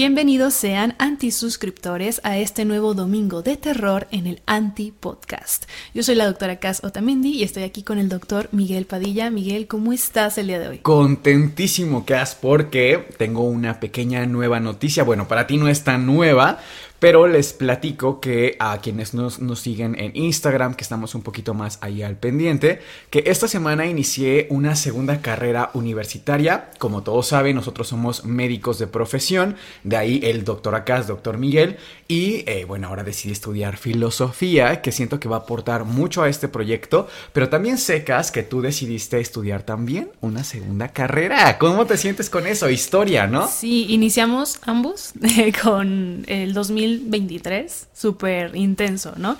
Bienvenidos sean antisuscriptores a este nuevo domingo de terror en el Anti Podcast. Yo soy la doctora Cass Otamendi y estoy aquí con el doctor Miguel Padilla. Miguel, ¿cómo estás el día de hoy? Contentísimo, Cass, porque tengo una pequeña nueva noticia. Bueno, para ti no es tan nueva, pero les platico que a quienes nos, siguen en Instagram, que estamos un poquito más ahí al pendiente, que esta semana inicié una segunda carrera universitaria. Como todos saben, nosotros somos médicos de profesión, de ahí el doctor acá, doctor Miguel, y eh, bueno, ahora decidí estudiar filosofía, que siento que va a aportar mucho a este proyecto, pero también secas que tú decidiste estudiar también una segunda carrera. ¿Cómo te sientes con eso? Historia, ¿no? Sí, iniciamos ambos con el 2000 2023, súper intenso, ¿no?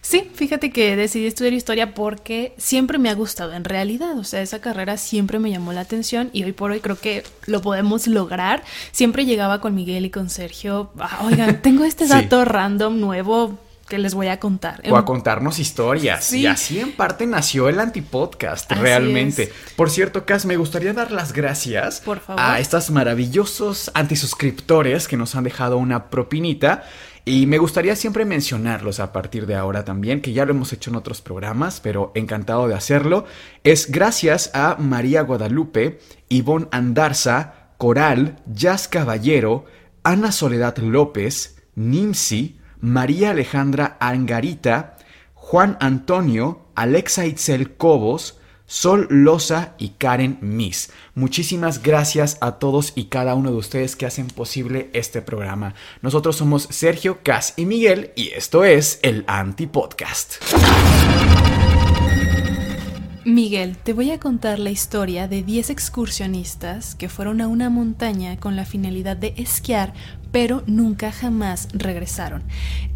Sí, fíjate que decidí estudiar historia porque siempre me ha gustado en realidad, o sea, esa carrera siempre me llamó la atención y hoy por hoy creo que lo podemos lograr. Siempre llegaba con Miguel y con Sergio, ah, oigan, tengo este dato random nuevo, que les voy a contar. O a contarnos historias. Y así en parte nació el antipodcast, realmente. Por cierto, Cas, me gustaría dar las gracias a estos maravillosos antisuscriptores que nos han dejado una propinita. Y me gustaría siempre mencionarlos a partir de ahora también, que ya lo hemos hecho en otros programas, pero encantado de hacerlo. Es gracias a María Guadalupe, Ivonne Andarza, Coral, Jazz Caballero, Ana Soledad López, Nimsi, María Alejandra Angarita, Juan Antonio, Alexa Itzel Cobos, Sol Loza y Karen Miss. Muchísimas gracias a todos y cada uno de ustedes que hacen posible este programa. Nosotros somos Sergio, Cas y Miguel y esto es el Anti Podcast. Miguel, te voy a contar la historia de 10 excursionistas que fueron a una montaña con la finalidad de esquiar pero nunca jamás regresaron.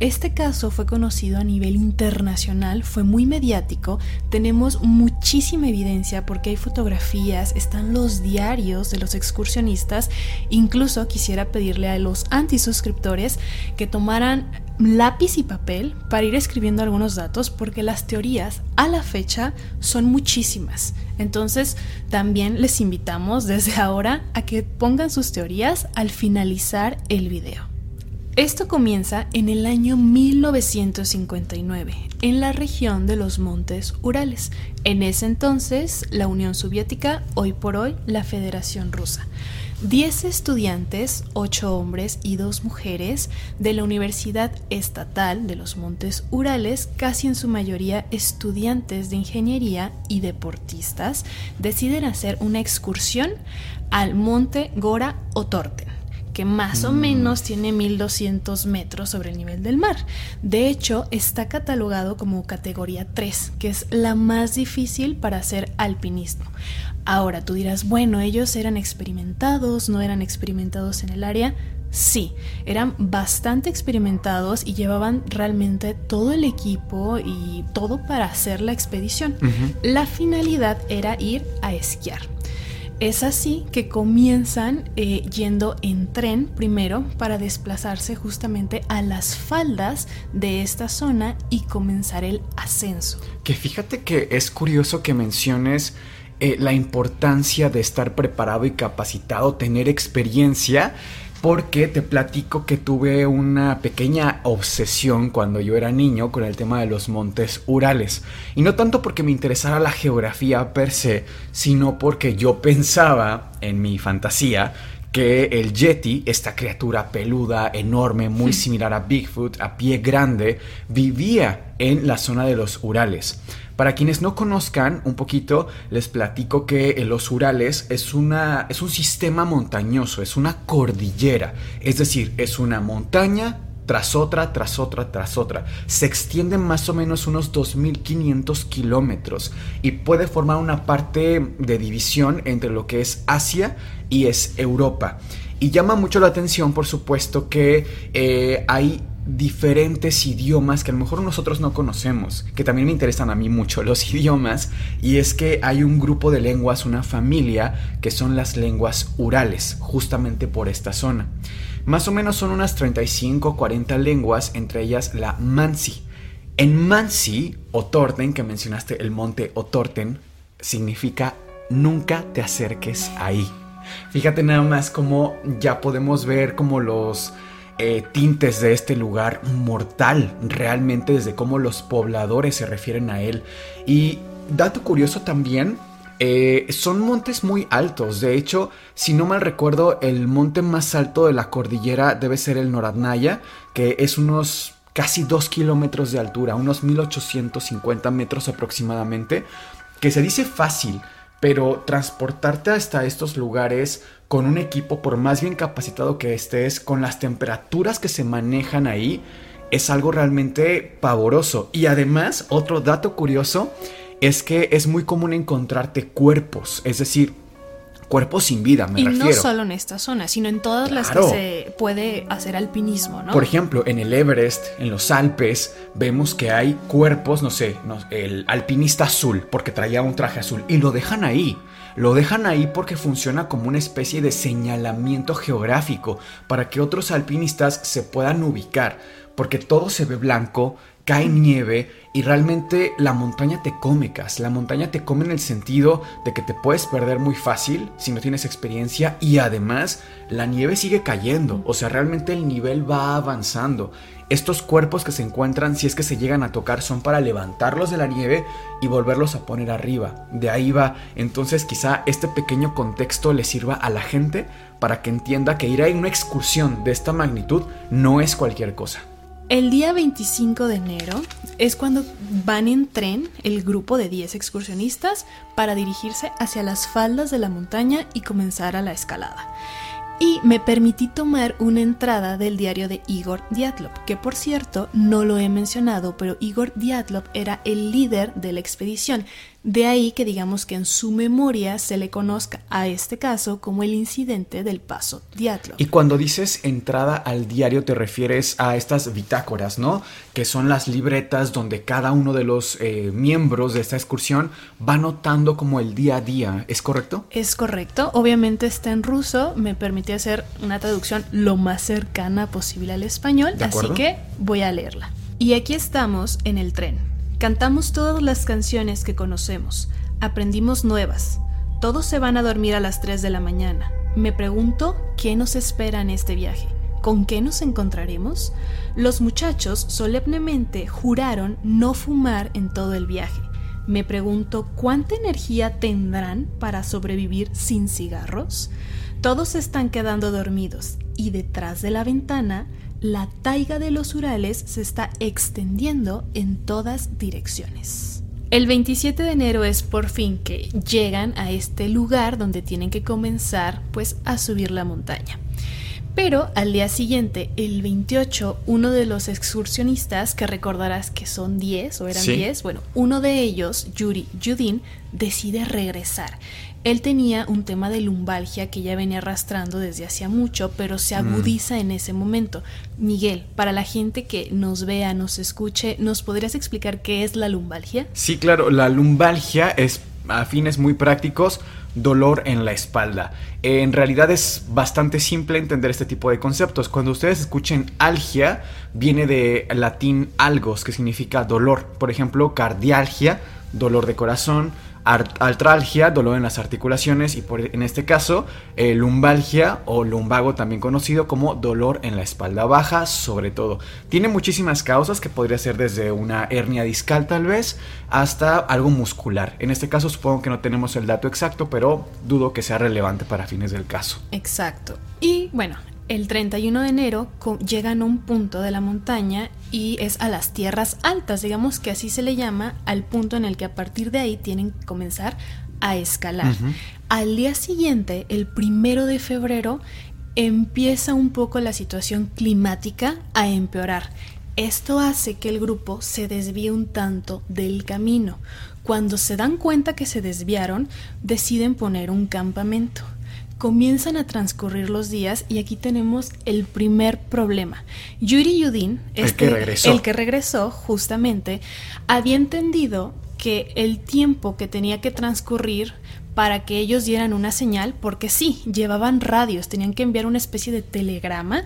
Este caso fue conocido a nivel internacional, fue muy mediático, tenemos muchísima evidencia porque hay fotografías, están los diarios de los excursionistas, incluso quisiera pedirle a los antisuscriptores que tomaran lápiz y papel para ir escribiendo algunos datos porque las teorías a la fecha son muchísimas. Entonces también les invitamos desde ahora a que pongan sus teorías al finalizar el video. Esto comienza en el año 1959, en la región de los Montes Urales. En ese entonces, la Unión Soviética, hoy por hoy, la Federación Rusa. Diez estudiantes, ocho hombres y dos mujeres de la Universidad Estatal de los Montes Urales, casi en su mayoría estudiantes de ingeniería y deportistas, deciden hacer una excursión al Monte Gora Otorten que más o mm. menos tiene 1200 metros sobre el nivel del mar. De hecho, está catalogado como categoría 3, que es la más difícil para hacer alpinismo. Ahora tú dirás, bueno, ellos eran experimentados, no eran experimentados en el área. Sí, eran bastante experimentados y llevaban realmente todo el equipo y todo para hacer la expedición. La finalidad era ir a esquiar. Es así que comienzan eh, yendo en tren primero para desplazarse justamente a las faldas de esta zona y comenzar el ascenso. Que fíjate que es curioso que menciones eh, la importancia de estar preparado y capacitado, tener experiencia, porque te platico que tuve una pequeña obsesión cuando yo era niño con el tema de los montes Urales. Y no tanto porque me interesara la geografía per se, sino porque yo pensaba en mi fantasía que el Yeti, esta criatura peluda, enorme, muy similar a Bigfoot, a pie grande, vivía en la zona de los Urales. Para quienes no conozcan un poquito, les platico que los Urales es, una, es un sistema montañoso, es una cordillera, es decir, es una montaña tras otra, tras otra, tras otra. Se extiende más o menos unos 2.500 kilómetros y puede formar una parte de división entre lo que es Asia y es Europa. Y llama mucho la atención, por supuesto, que eh, hay diferentes idiomas que a lo mejor nosotros no conocemos, que también me interesan a mí mucho los idiomas, y es que hay un grupo de lenguas, una familia, que son las lenguas urales, justamente por esta zona. Más o menos son unas 35 o 40 lenguas, entre ellas la Mansi. En Mansi, o que mencionaste el monte Otorten, significa nunca te acerques ahí. Fíjate nada más cómo ya podemos ver como los eh, tintes de este lugar mortal, realmente desde cómo los pobladores se refieren a él. Y dato curioso también, eh, son montes muy altos. De hecho, si no mal recuerdo, el monte más alto de la cordillera debe ser el Noradnaya, que es unos casi 2 kilómetros de altura, unos 1850 metros aproximadamente, que se dice fácil pero transportarte hasta estos lugares con un equipo, por más bien capacitado que estés, con las temperaturas que se manejan ahí, es algo realmente pavoroso. Y además, otro dato curioso es que es muy común encontrarte cuerpos, es decir, cuerpos sin vida, me refiero. Y no solo en esta zona, sino en todas las que se puede hacer alpinismo, ¿no? Por ejemplo, en el Everest, en los Alpes, vemos que hay cuerpos, no sé, el alpinista azul, porque traía un traje azul, y lo dejan ahí. Lo dejan ahí porque funciona como una especie de señalamiento geográfico para que otros alpinistas se puedan ubicar, porque todo se ve blanco, cae nieve y realmente la montaña te come, Cas. La montaña te come en el sentido de que te puedes perder muy fácil si no tienes experiencia y además la nieve sigue cayendo. O sea, realmente el nivel va avanzando. Estos cuerpos que se encuentran, si es que se llegan a tocar, son para levantarlos de la nieve y volverlos a poner arriba. De ahí va. Entonces quizá este pequeño contexto le sirva a la gente para que entienda que ir a una excursión de esta magnitud no es cualquier cosa. El día 25 de enero es cuando van en tren el grupo de 10 excursionistas para dirigirse hacia las faldas de la montaña y comenzar a la escalada. Y me permití tomar una entrada del diario de Igor Diatlov, que por cierto no lo he mencionado, pero Igor Diatlov era el líder de la expedición de ahí que digamos que en su memoria se le conozca a este caso como el incidente del paso Diatlov. Y cuando dices entrada al diario te refieres a estas bitácoras, ¿no? Que son las libretas donde cada uno de los eh, miembros de esta excursión va notando como el día a día, ¿es correcto? Es correcto, obviamente está en ruso, me permite hacer una traducción lo más cercana posible al español, así que voy a leerla. Y aquí estamos en el tren Cantamos todas las canciones que conocemos, aprendimos nuevas. Todos se van a dormir a las 3 de la mañana. Me pregunto qué nos espera en este viaje. ¿Con qué nos encontraremos? Los muchachos solemnemente juraron no fumar en todo el viaje. Me pregunto cuánta energía tendrán para sobrevivir sin cigarros. Todos están quedando dormidos y detrás de la ventana la taiga de los Urales se está extendiendo en todas direcciones. El 27 de enero es por fin que llegan a este lugar donde tienen que comenzar pues a subir la montaña. Pero al día siguiente, el 28, uno de los excursionistas, que recordarás que son 10 o eran 10, bueno, uno de ellos, Yuri Yudin, decide regresar. Él tenía un tema de lumbalgia que ya venía arrastrando desde hacía mucho, pero se mm. agudiza en ese momento. Miguel, para la gente que nos vea, nos escuche, ¿nos podrías explicar qué es la lumbalgia? Sí, claro, la lumbalgia es a fines muy prácticos dolor en la espalda. En realidad es bastante simple entender este tipo de conceptos. Cuando ustedes escuchen algia, viene de latín algos, que significa dolor. Por ejemplo, cardialgia, dolor de corazón, artralgia, dolor en las articulaciones y en este caso eh, lumbalgia o lumbago también conocido como dolor en la espalda baja sobre todo. Tiene muchísimas causas que podría ser desde una hernia discal tal vez hasta algo muscular. En este caso supongo que no tenemos el dato exacto, pero dudo que sea relevante para fines del caso. Exacto. Y bueno, el 31 de enero llegan a un punto de la montaña y es a las tierras altas, digamos que así se le llama, al punto en el que a partir de ahí tienen que comenzar a escalar. Al día siguiente, el primero de febrero, empieza un poco la situación climática a empeorar. Esto hace que el grupo se desvíe un tanto del camino. Cuando se dan cuenta que se desviaron, deciden poner un campamento. Comienzan a transcurrir los días y aquí tenemos el primer problema. Yuri Yudin, este, el que regresó justamente, había entendido que el tiempo que tenía que transcurrir para que ellos dieran una señal, porque sí, llevaban radios, tenían que enviar una especie de telegrama,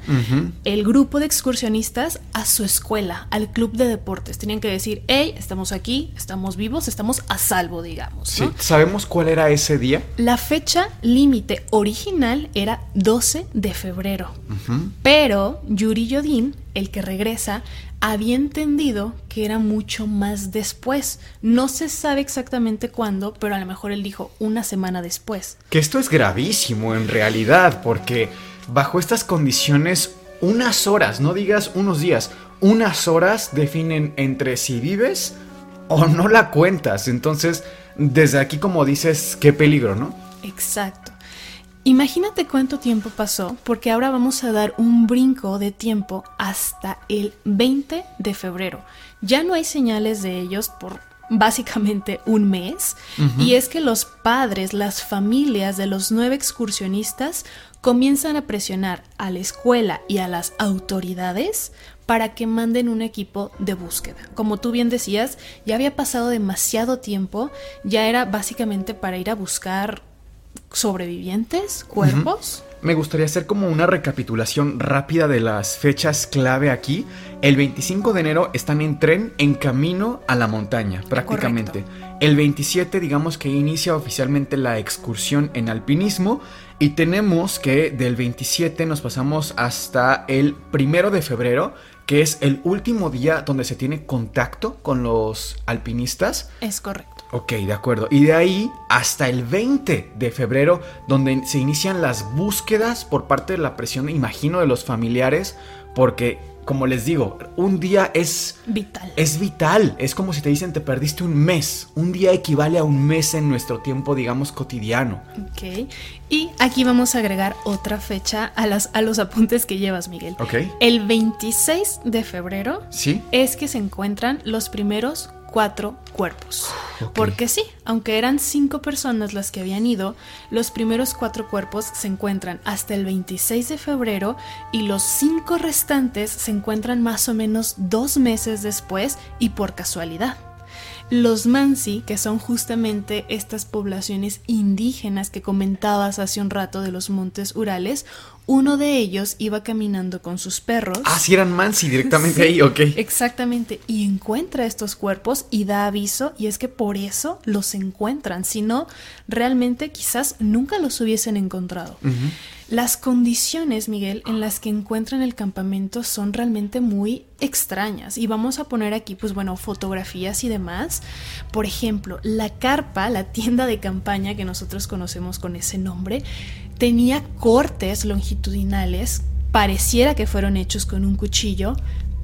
el grupo de excursionistas a su escuela, al club de deportes. Tenían que decir, hey, estamos aquí, estamos vivos, estamos a salvo, digamos. Sí, ¿sabemos cuál era ese día? La fecha límite original era 12 de febrero, pero Yuri Yodin, el que regresa, había entendido que era mucho más después. No se sabe exactamente cuándo, pero a lo mejor él dijo una semana después. Que esto es gravísimo en realidad, porque bajo estas condiciones, unas horas, no digas unos días, unas horas definen entre si vives o no la cuentas. Entonces, desde aquí como dices, qué peligro, ¿no? Exacto. Imagínate cuánto tiempo pasó, porque ahora vamos a dar un brinco de tiempo hasta el 20 de febrero. Ya no hay señales de ellos por básicamente un mes, y es que los padres, las familias de los nueve excursionistas comienzan a presionar a la escuela y a las autoridades para que manden un equipo de búsqueda. Como tú bien decías, ya había pasado demasiado tiempo, ya era básicamente para ir a buscar sobrevivientes, cuerpos. Me gustaría hacer como una recapitulación rápida de las fechas clave aquí. El 25 de enero están en tren en camino a la montaña, prácticamente. El 27 digamos que inicia oficialmente la excursión en alpinismo y tenemos que del 27 nos pasamos hasta el primero de febrero, que es el último día donde se tiene contacto con los alpinistas. Es correcto. Ok, de acuerdo. Y de ahí hasta el 20 de febrero, donde se inician las búsquedas por parte de la presión, imagino, de los familiares, porque, como les digo, un día es... Vital. Es vital. Es como si te dicen te perdiste un mes. Un día equivale a un mes en nuestro tiempo, digamos, cotidiano. Ok. Y aquí vamos a agregar otra fecha a, las, a los apuntes que llevas, Miguel. Ok. El 26 de febrero ¿Sí? es que se encuentran los primeros cuatro cuerpos. Porque sí, aunque eran cinco personas las que habían ido, los primeros cuatro cuerpos se encuentran hasta el 26 de febrero y los cinco restantes se encuentran más o menos dos meses después y por casualidad. Los Mansi, que son justamente estas poblaciones indígenas que comentabas hace un rato de los montes Urales, uno de ellos iba caminando con sus perros. Ah, sí eran Mansi directamente ahí, ok. Exactamente, y encuentra estos cuerpos y da aviso, y es que por eso los encuentran, si no, realmente quizás nunca los hubiesen encontrado. Las condiciones, Miguel, en las que encuentran el campamento son realmente muy extrañas y vamos a poner aquí, pues bueno, fotografías y demás. Por ejemplo, la carpa, la tienda de campaña que nosotros conocemos con ese nombre, tenía cortes longitudinales, pareciera que fueron hechos con un cuchillo,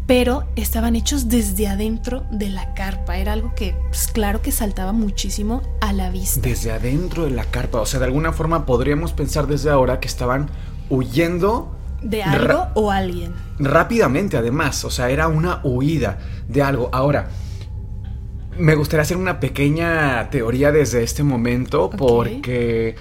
pero estaban hechos desde adentro de la carpa. Era algo que, pues, claro que saltaba muchísimo a la vista. Desde adentro de la carpa, o sea, de alguna forma podríamos pensar desde ahora que estaban huyendo de algo o alguien. Rápidamente, además, o sea, era una huida de algo. Ahora, me gustaría hacer una pequeña teoría desde este momento porque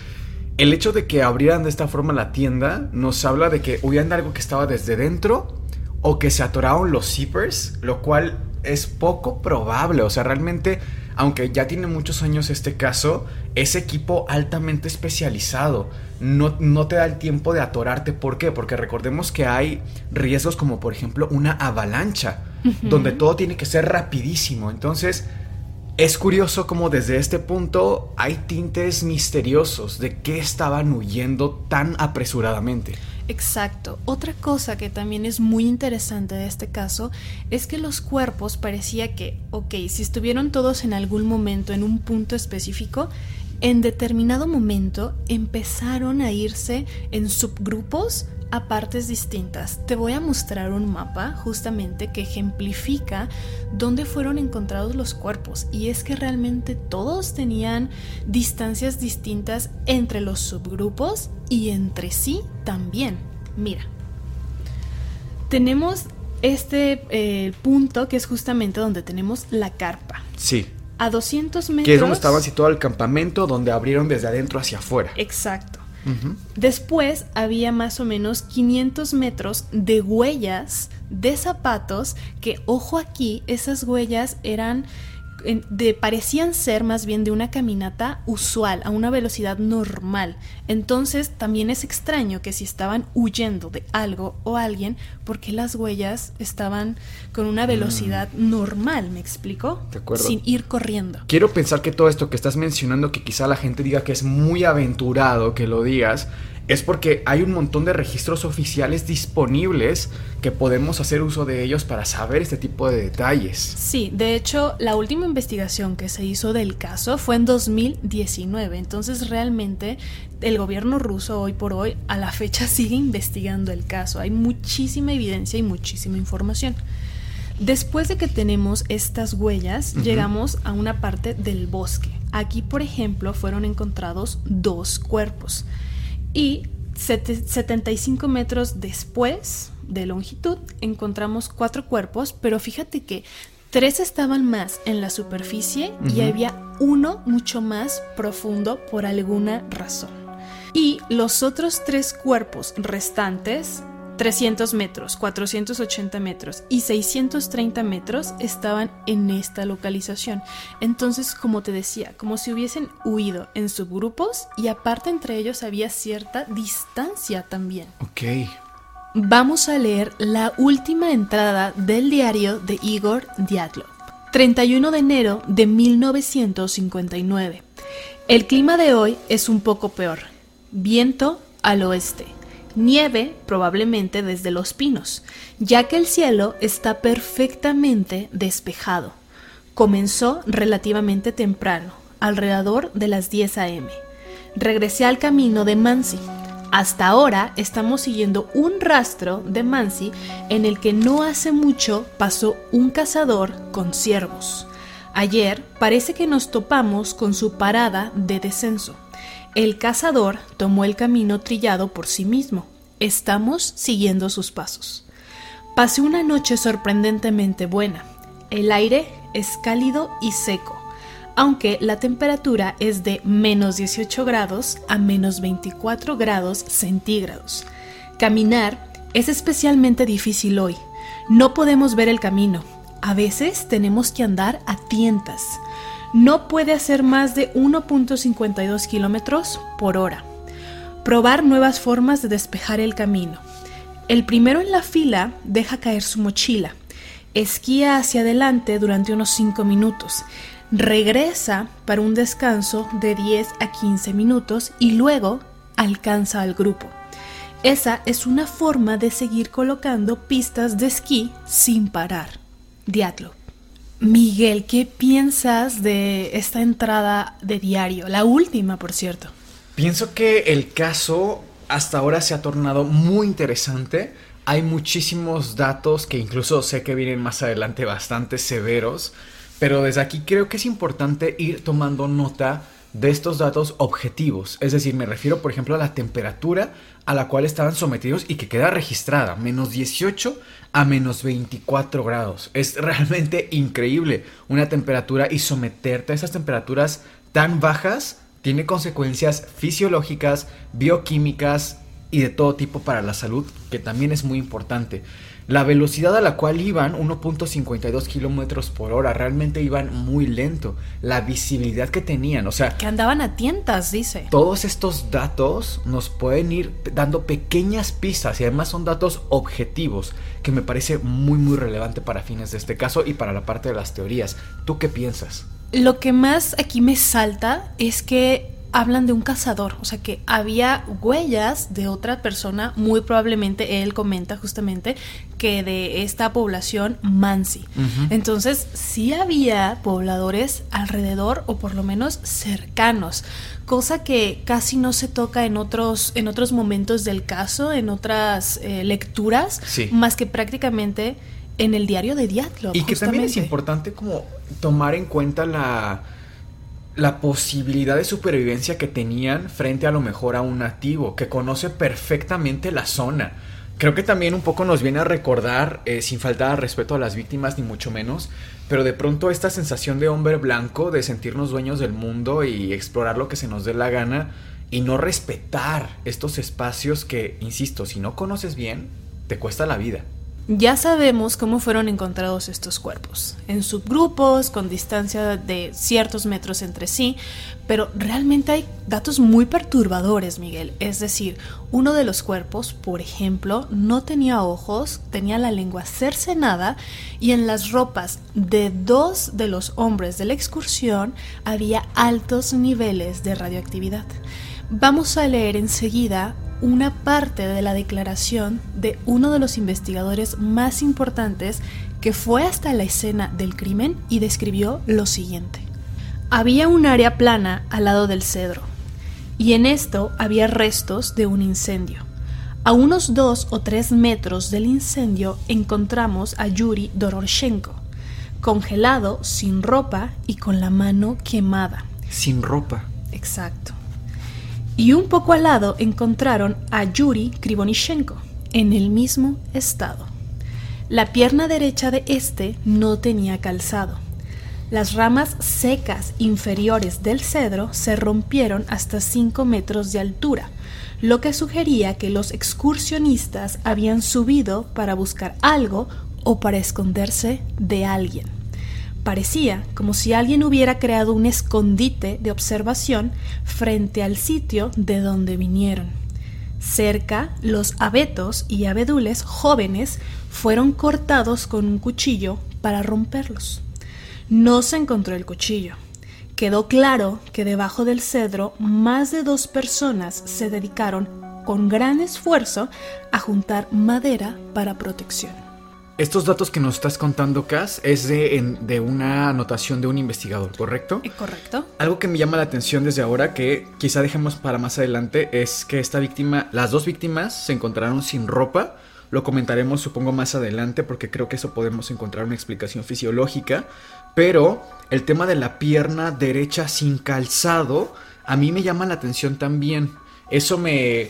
el hecho de que abrieran de esta forma la tienda nos habla de que de algo que estaba desde dentro o que se atoraron los zippers, lo cual es poco probable. O sea, realmente, aunque ya tiene muchos años este caso, es equipo altamente especializado. No, no te da el tiempo de atorarte. ¿Por qué? Porque recordemos que hay riesgos como por ejemplo una avalancha, donde todo tiene que ser rapidísimo. Entonces, es curioso como desde este punto hay tintes misteriosos de qué estaban huyendo tan apresuradamente. Exacto. Otra cosa que también es muy interesante de este caso es que los cuerpos parecía que, ok, si estuvieron todos en algún momento en un punto específico, en determinado momento empezaron a irse en subgrupos a partes distintas. Te voy a mostrar un mapa justamente que ejemplifica dónde fueron encontrados los cuerpos y es que realmente todos tenían distancias distintas entre los subgrupos y entre sí también. Mira, tenemos este eh, punto que es justamente donde tenemos la carpa. Sí. A 200 metros. Que es donde estaba situado el campamento, donde abrieron desde adentro hacia afuera. Exacto. Después había más o menos 500 metros de huellas de zapatos que, ojo aquí, esas huellas eran de, parecían ser más bien de una caminata usual, a una velocidad normal. Entonces también es extraño que si estaban huyendo de algo o alguien, porque las huellas estaban con una mm. velocidad normal, ¿me explico? De acuerdo. Sin ir corriendo. Quiero pensar que todo esto que estás mencionando, que quizá la gente diga que es muy aventurado que lo digas, es porque hay un montón de registros oficiales disponibles que podemos hacer uso de ellos para saber este tipo de detalles. Sí, de hecho, la última investigación que se hizo del caso fue en 2019, entonces realmente el gobierno ruso hoy por hoy a la fecha sigue investigando el caso. Hay muchísima evidencia y muchísima información. Después de que tenemos estas huellas, llegamos a una parte del bosque. Aquí, por ejemplo, fueron encontrados dos cuerpos y 75 metros después de longitud encontramos cuatro cuerpos, pero fíjate que tres estaban más en la superficie y había uno mucho más profundo por alguna razón. Y los otros tres cuerpos restantes 300 metros, 480 metros y 630 metros estaban en esta localización. Entonces, como te decía, como si hubiesen huido en subgrupos y aparte entre ellos había cierta distancia también. Ok. Vamos a leer la última entrada del diario de Igor Diatlov. 31 de enero de 1959. El clima de hoy es un poco peor. Viento al oeste nieve probablemente desde los pinos, ya que el cielo está perfectamente despejado. Comenzó relativamente temprano, alrededor de las 10 a.m. Regresé al camino de Mansi. Hasta ahora estamos siguiendo un rastro de Mansi en el que no hace mucho pasó un cazador con ciervos. Ayer parece que nos topamos con su parada de descenso. El cazador tomó el camino trillado por sí mismo. Estamos siguiendo sus pasos. Pasé una noche sorprendentemente buena. El aire es cálido y seco, aunque la temperatura es de menos 18 grados a menos 24 grados centígrados. Caminar es especialmente difícil hoy. No podemos ver el camino. A veces tenemos que andar a tientas no puede hacer más de 1.52 kilómetros por hora. Probar nuevas formas de despejar el camino. El primero en la fila deja caer su mochila. Esquía hacia adelante durante unos 5 minutos. Regresa para un descanso de 10 a 15 minutos y luego alcanza al grupo. Esa es una forma de seguir colocando pistas de esquí sin parar. Diatlo. Miguel, ¿qué piensas de esta entrada de diario? La última, por cierto. Pienso que el caso hasta ahora se ha tornado muy interesante. Hay muchísimos datos que incluso sé que vienen más adelante bastante severos. Pero desde aquí creo que es importante ir tomando nota de estos datos objetivos. Es decir, me refiero por ejemplo a la temperatura a la cual estaban sometidos y que queda registrada, menos 18 a menos 24 grados. Es realmente increíble una temperatura y someterte a esas temperaturas tan bajas tiene consecuencias fisiológicas, bioquímicas y de todo tipo para la salud, que también es muy importante. La velocidad a la cual iban, 1.52 kilómetros por hora, realmente iban muy lento. La visibilidad que tenían, o sea. Que andaban a tientas, dice. Todos estos datos nos pueden ir dando pequeñas pistas y además son datos objetivos, que me parece muy, muy relevante para fines de este caso y para la parte de las teorías. ¿Tú qué piensas? Lo que más aquí me salta es que hablan de un cazador, o sea que había huellas de otra persona, muy probablemente él comenta justamente que de esta población Mansi. Entonces, sí había pobladores alrededor o por lo menos cercanos, cosa que casi no se toca en otros en otros momentos del caso, en otras eh, lecturas, más que prácticamente en el diario de Diatlov. Y que también es importante como tomar en cuenta la la posibilidad de supervivencia que tenían frente a lo mejor a un nativo que conoce perfectamente la zona. Creo que también un poco nos viene a recordar, eh, sin faltar respeto a las víctimas, ni mucho menos, pero de pronto esta sensación de hombre blanco, de sentirnos dueños del mundo y explorar lo que se nos dé la gana y no respetar estos espacios que, insisto, si no conoces bien, te cuesta la vida. Ya sabemos cómo fueron encontrados estos cuerpos, en subgrupos, con distancia de ciertos metros entre sí, pero realmente hay datos muy perturbadores, Miguel. Es decir, uno de los cuerpos, por ejemplo, no tenía ojos, tenía la lengua cercenada y en las ropas de dos de los hombres de la excursión había altos niveles de radioactividad. Vamos a leer enseguida una parte de la declaración de uno de los investigadores más importantes que fue hasta la escena del crimen y describió lo siguiente. Había un área plana al lado del cedro, y en esto había restos de un incendio. A unos dos o tres metros del incendio encontramos a Yuri Doroshenko, congelado, sin ropa y con la mano quemada. Sin ropa. Exacto y un poco al lado encontraron a Yuri Krivonishenko, en el mismo estado. La pierna derecha de este no tenía calzado. Las ramas secas inferiores del cedro se rompieron hasta 5 metros de altura, lo que sugería que los excursionistas habían subido para buscar algo o para esconderse de alguien. Parecía como si alguien hubiera creado un escondite de observación frente al sitio de donde vinieron. Cerca, los abetos y abedules jóvenes fueron cortados con un cuchillo para romperlos. No se encontró el cuchillo. Quedó claro que debajo del cedro más de dos personas se dedicaron con gran esfuerzo a juntar madera para protección. Estos datos que nos estás contando, Cass, es de, una anotación de un investigador, ¿correcto? Eh, correcto. Algo que me llama la atención desde ahora, que quizá dejemos para más adelante, es que esta víctima, las dos víctimas se encontraron sin ropa. Lo comentaremos, supongo, más adelante, porque creo que eso podemos encontrar una explicación fisiológica. Pero el tema de la pierna derecha sin calzado, a mí me llama la atención también. Eso me,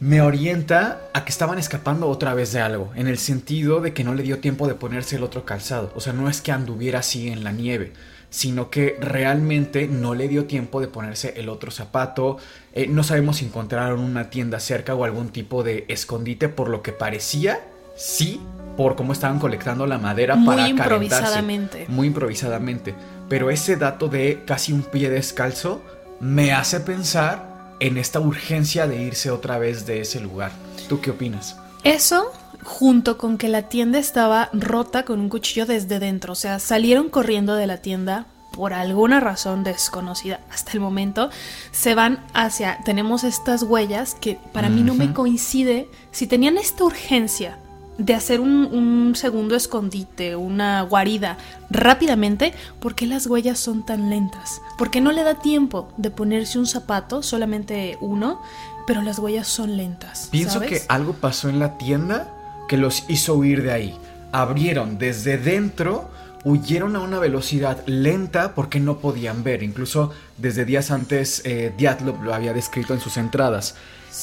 me orienta a que estaban escapando otra vez de algo, en el sentido de que no le dio tiempo de ponerse el otro calzado. O sea, no es que anduviera así en la nieve, sino que realmente no le dio tiempo de ponerse el otro zapato. Eh, no sabemos si encontraron una tienda cerca o algún tipo de escondite, por lo que parecía, sí, por cómo estaban colectando la madera para Muy improvisadamente. Muy improvisadamente. Pero ese dato de casi un pie descalzo me hace pensar en esta urgencia de irse otra vez de ese lugar. ¿Tú qué opinas? Eso junto con que la tienda estaba rota con un cuchillo desde dentro, o sea, salieron corriendo de la tienda por alguna razón desconocida hasta el momento, se van hacia, tenemos estas huellas que para mí no me coincide, si tenían esta urgencia de hacer un, segundo escondite, una guarida rápidamente, ¿por qué las huellas son tan lentas? ¿Por qué no le da tiempo de ponerse un zapato, solamente uno, pero las huellas son lentas? Pienso que algo pasó en la tienda que los hizo huir de ahí. Abrieron desde dentro, huyeron a una velocidad lenta porque no podían ver. Incluso desde días antes eh, Diatlov lo había descrito en sus entradas.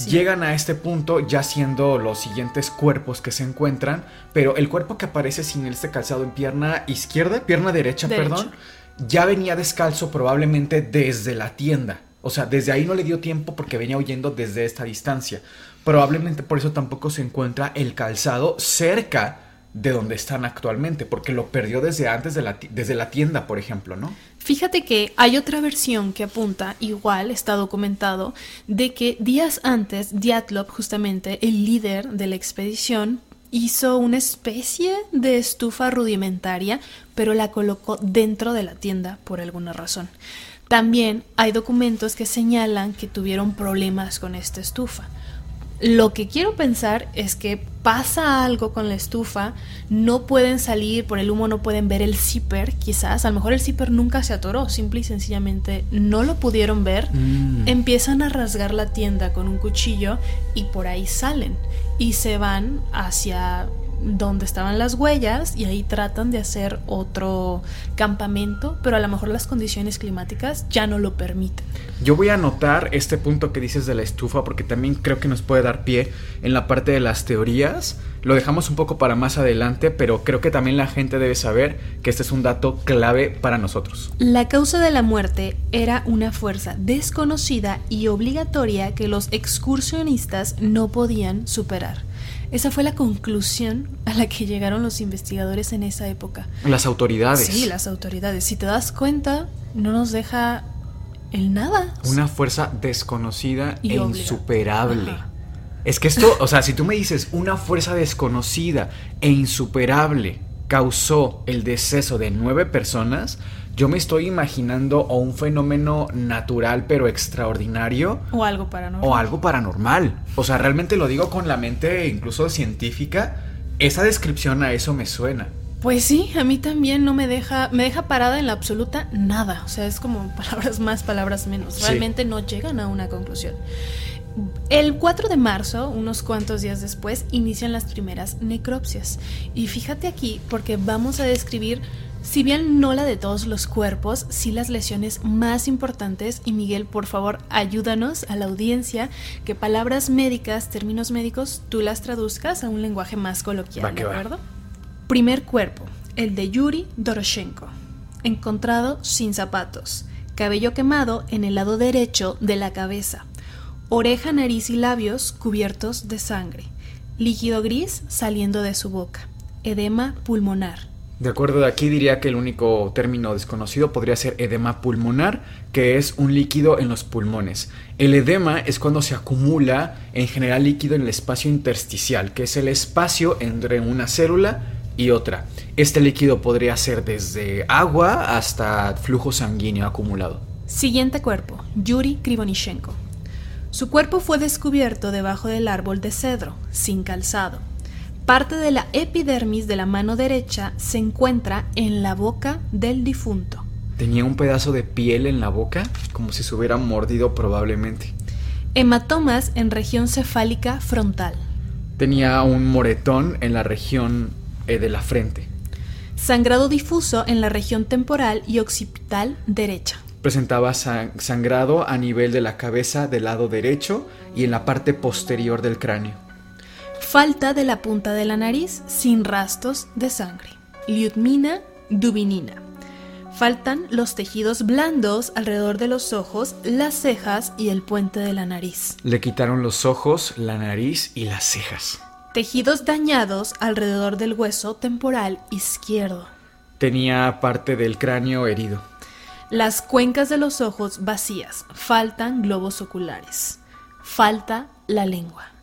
Llegan a este punto ya siendo los siguientes cuerpos que se encuentran, pero el cuerpo que aparece sin este calzado en pierna izquierda, pierna derecha, perdón, ya venía descalzo probablemente desde la tienda. O sea, desde ahí no le dio tiempo porque venía huyendo desde esta distancia. Probablemente por eso tampoco se encuentra el calzado cerca de donde están actualmente, porque lo perdió desde antes de la, desde la tienda, por ejemplo, ¿no? Fíjate que hay otra versión que apunta, igual está documentado, de que días antes Diatlov, justamente el líder de la expedición, hizo una especie de estufa rudimentaria, pero la colocó dentro de la tienda por alguna razón. También hay documentos que señalan que tuvieron problemas con esta estufa. Lo que quiero pensar es que pasa algo con la estufa, no pueden salir por el humo, no pueden ver el zipper, quizás, a lo mejor el zipper nunca se atoró, simple y sencillamente no lo pudieron ver, mm. empiezan a rasgar la tienda con un cuchillo y por ahí salen y se van hacia donde estaban las huellas y ahí tratan de hacer otro campamento, pero a lo mejor las condiciones climáticas ya no lo permiten. Yo voy a anotar este punto que dices de la estufa porque también creo que nos puede dar pie en la parte de las teorías. Lo dejamos un poco para más adelante, pero creo que también la gente debe saber que este es un dato clave para nosotros. La causa de la muerte era una fuerza desconocida y obligatoria que los excursionistas no podían superar. Esa fue la conclusión a la que llegaron los investigadores en esa época. Las autoridades. Sí, las autoridades. Si te das cuenta, no nos deja el nada. Una fuerza desconocida e insuperable. Es que esto, o sea, si tú me dices una fuerza desconocida e insuperable causó el deceso de nueve personas, yo me estoy imaginando o un fenómeno natural pero extraordinario. O algo paranormal. O algo paranormal. O sea, realmente lo digo con la mente incluso científica. Esa descripción a eso me suena. Pues sí, a mí también no me deja, me deja parada en la absoluta nada. O sea, es como palabras más, palabras menos. Realmente no llegan a una conclusión. El 4 de marzo, unos cuantos días después, inician las primeras necropsias. Y fíjate aquí, porque vamos a describir si bien no la de todos los cuerpos, sí las lesiones más importantes. Y Miguel, por favor, ayúdanos a la audiencia que palabras médicas, términos médicos, tú las traduzcas a un lenguaje más coloquial, ¿de acuerdo? Primer cuerpo, el de Yuri Doroshenko. Encontrado sin zapatos. Cabello quemado en el lado derecho de la cabeza. Oreja, nariz y labios cubiertos de sangre. Líquido gris saliendo de su boca. Edema pulmonar de acuerdo de aquí diría que el único término desconocido podría ser edema pulmonar, que es un líquido en los pulmones. El edema es cuando se acumula en general líquido en el espacio intersticial, que es el espacio entre una célula y otra. Este líquido podría ser desde agua hasta flujo sanguíneo acumulado. Siguiente cuerpo, Yuri Krivonishenko. Su cuerpo fue descubierto debajo del árbol de cedro, sin calzado. Parte de la epidermis de la mano derecha se encuentra en la boca del difunto. Tenía un pedazo de piel en la boca, como si se hubiera mordido probablemente. Hematomas en región cefálica frontal. Tenía un moretón en la región eh, de la frente. Sangrado difuso en la región temporal y occipital derecha. Presentaba sangrado a nivel de la cabeza del lado derecho y en la parte posterior del cráneo. Falta de la punta de la nariz sin rastros de sangre. Liutmina dubinina. Faltan los tejidos blandos alrededor de los ojos, las cejas y el puente de la nariz. Le quitaron los ojos, la nariz y las cejas. Tejidos dañados alrededor del hueso temporal izquierdo. Tenía parte del cráneo herido. Las cuencas de los ojos vacías. Faltan globos oculares. Falta la lengua.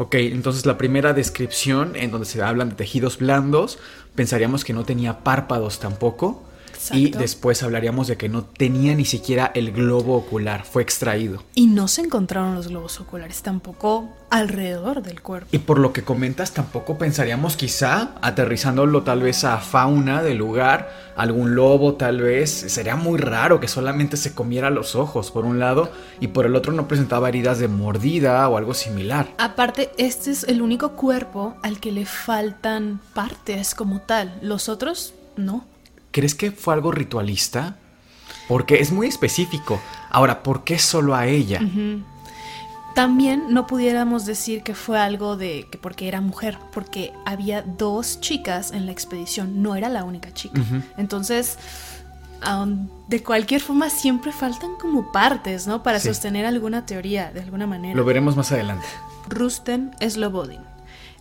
Ok, entonces la primera descripción en donde se hablan de tejidos blandos, pensaríamos que no tenía párpados tampoco. Y después hablaríamos de que no tenía ni siquiera el globo ocular, fue extraído. Y no se encontraron los globos oculares tampoco alrededor del cuerpo. Y por lo que comentas, tampoco pensaríamos quizá, aterrizándolo tal vez a fauna del lugar, algún lobo tal vez, sería muy raro que solamente se comiera los ojos por un lado y por el otro no presentaba heridas de mordida o algo similar. Aparte, este es el único cuerpo al que le faltan partes como tal, los otros no. ¿Crees que fue algo ritualista? Porque es muy específico. Ahora, ¿por qué solo a ella? También no pudiéramos decir que fue algo de que porque era mujer, porque había dos chicas en la expedición, no era la única chica. Entonces, de cualquier forma siempre faltan como partes, ¿no? Para sostener alguna teoría de alguna manera. Lo veremos más adelante. Rusten Slobodin.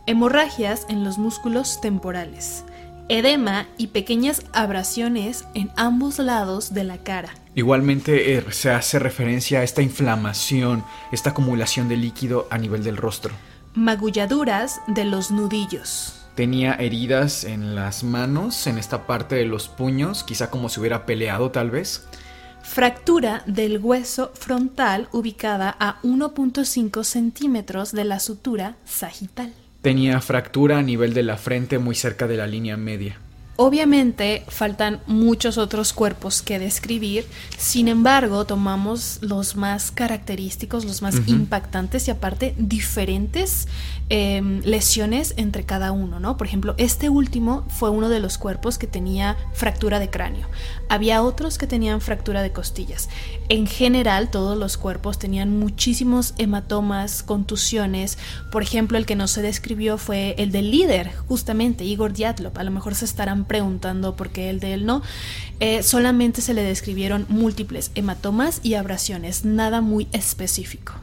Hemorragias en los músculos temporales edema y pequeñas abrasiones en ambos lados de la cara. Igualmente eh, se hace referencia a esta inflamación, esta acumulación de líquido a nivel del rostro. Magulladuras de los nudillos. Tenía heridas en las manos, en esta parte de los puños, quizá como si hubiera peleado tal vez. Fractura del hueso frontal ubicada a 1.5 centímetros de la sutura sagital. Tenía fractura a nivel de la frente muy cerca de la línea media. Obviamente faltan muchos otros cuerpos que describir, sin embargo tomamos los más característicos, los más impactantes y aparte diferentes em, lesiones entre cada uno, ¿no? Por ejemplo, este último fue uno de los cuerpos que tenía fractura de cráneo. Había otros que tenían fractura de costillas. En general, todos los cuerpos tenían muchísimos hematomas, contusiones. Por ejemplo, el que no se describió fue el del líder, justamente, Igor Dyatlov. A lo mejor se estarán preguntando por qué el de él no. Eh, solamente se le describieron múltiples hematomas y abrasiones, nada muy específico.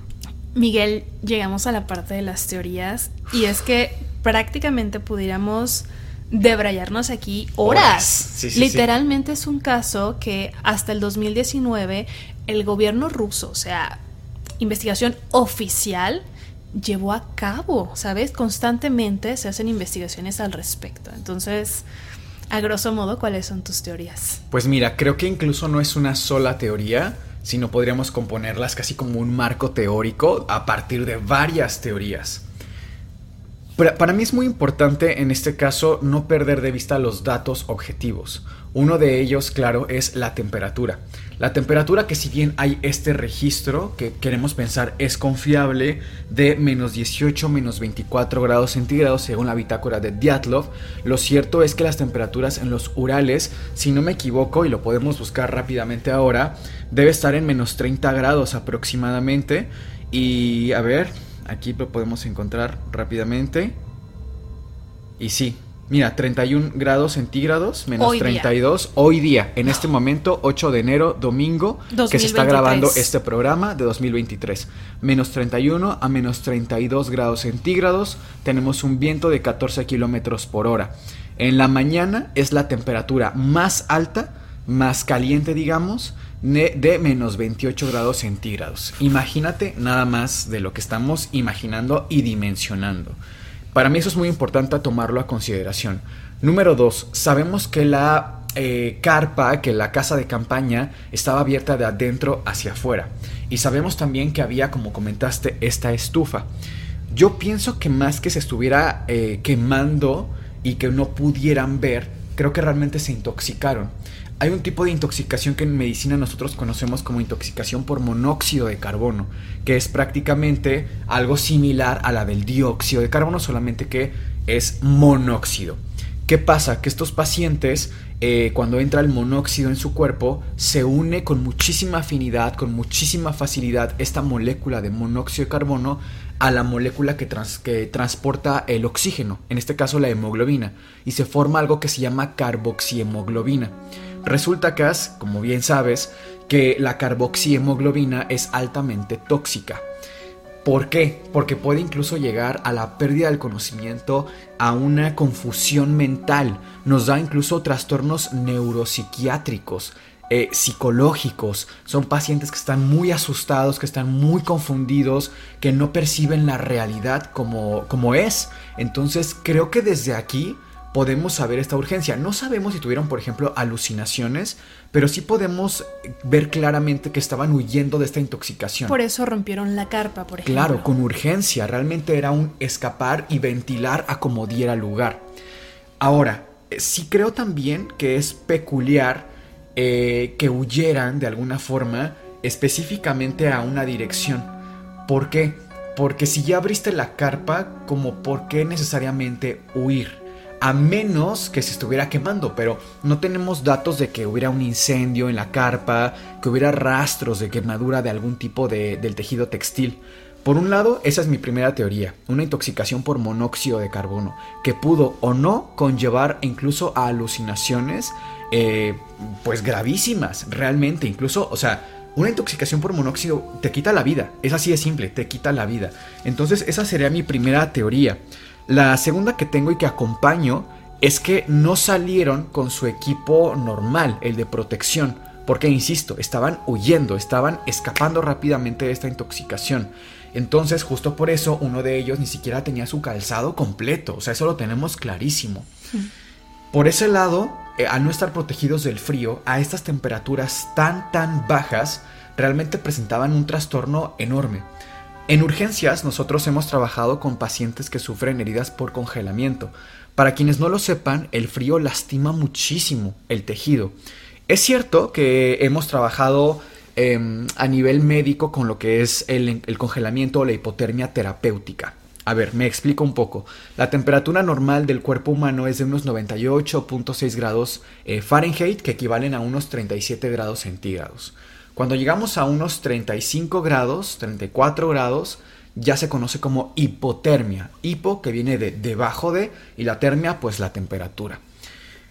Miguel, llegamos a la parte de las teorías y es que prácticamente pudiéramos debrayarnos aquí horas. Literalmente es un caso que hasta el 2019 el gobierno ruso, o sea, investigación oficial, llevó a cabo, ¿sabes? Constantemente se hacen investigaciones al respecto. Entonces, a grosso modo, ¿cuáles son tus teorías? Pues mira, creo que incluso no es una sola teoría, sino podríamos componerlas casi como un marco teórico a partir de varias teorías. Para mí es muy importante en este caso no perder de vista los datos objetivos. Uno de ellos, claro, es la temperatura. La temperatura que si bien hay este registro que queremos pensar es confiable de menos 18, menos 24 grados centígrados según la bitácora de Dyatlov, lo cierto es que las temperaturas en los Urales, si no me equivoco y lo podemos buscar rápidamente ahora, debe estar en menos 30 grados aproximadamente. Y a ver, Aquí lo podemos encontrar rápidamente. Y sí, mira, 31 grados centígrados, menos 32. Hoy día, en este momento, 8 de enero, domingo, que se está grabando este programa de 2023. Menos 31 a menos 32 grados centígrados. Tenemos un viento de 14 kilómetros por hora. En la mañana es la temperatura más alta, más caliente, digamos, de menos 28 grados centígrados. Imagínate nada más de lo que estamos imaginando y dimensionando. Para mí eso es muy importante tomarlo a consideración. Número 2. Sabemos que la eh, carpa, que la casa de campaña estaba abierta de adentro hacia afuera. Y sabemos también que había, como comentaste, esta estufa. Yo pienso que más que se estuviera eh, quemando y que no pudieran ver, creo que realmente se intoxicaron. Hay un tipo de intoxicación que en medicina nosotros conocemos como intoxicación por monóxido de carbono, que es prácticamente algo similar a la del dióxido de carbono, solamente que es monóxido. ¿Qué pasa? Que estos pacientes, eh, cuando entra el monóxido en su cuerpo, se une con muchísima afinidad, con muchísima facilidad esta molécula de monóxido de carbono a la molécula que, que transporta el oxígeno, en este caso la hemoglobina, y se forma algo que se llama carboxihemoglobina. Resulta, que, como bien sabes, que la carboxihemoglobina es altamente tóxica. ¿Por qué? Porque puede incluso llegar a la pérdida del conocimiento, a una confusión mental, nos da incluso trastornos neuropsiquiátricos, eh, psicológicos. Son pacientes que están muy asustados, que están muy confundidos, que no perciben la realidad como, como es. Entonces creo que desde aquí podemos saber esta urgencia. No sabemos si tuvieron, por ejemplo, alucinaciones, pero sí podemos ver claramente que estaban huyendo de esta intoxicación. Por eso rompieron la carpa, por ejemplo. Claro, con urgencia. Realmente era un escapar y ventilar a como diera lugar. Ahora, eh, sí creo también que es peculiar eh, que huyeran de alguna forma específicamente a una dirección. ¿Por qué? Porque si ya abriste la carpa, como por qué necesariamente huir? A menos que se estuviera quemando, pero no tenemos datos de que hubiera un incendio en la carpa, que hubiera rastros de quemadura de algún tipo de, del tejido textil. Por un lado, esa es mi primera teoría, una intoxicación por monóxido de carbono, que pudo o no conllevar incluso a alucinaciones, eh, pues gravísimas, realmente, incluso, o sea, una intoxicación por monóxido te quita la vida, es así de simple, te quita la vida. Entonces, esa sería mi primera teoría. La segunda que tengo y que acompaño es que no salieron con su equipo normal, el de protección, porque, insisto, estaban huyendo, estaban escapando rápidamente de esta intoxicación. Entonces, justo por eso, uno de ellos ni siquiera tenía su calzado completo, o sea, eso lo tenemos clarísimo. Por ese lado, eh, al no estar protegidos del frío, a estas temperaturas tan, tan bajas, realmente presentaban un trastorno enorme. En urgencias nosotros hemos trabajado con pacientes que sufren heridas por congelamiento. Para quienes no lo sepan, el frío lastima muchísimo el tejido. Es cierto que hemos trabajado em, a nivel médico con lo que es el, congelamiento o la hipotermia terapéutica. A ver, me explico un poco. La temperatura normal del cuerpo humano es de unos 98.6 grados eh, Fahrenheit, que equivalen a unos 37 grados centígrados. Cuando llegamos a unos 35 grados, 34 grados, ya se conoce como hipotermia. Hipo que viene de debajo de y la termia pues la temperatura.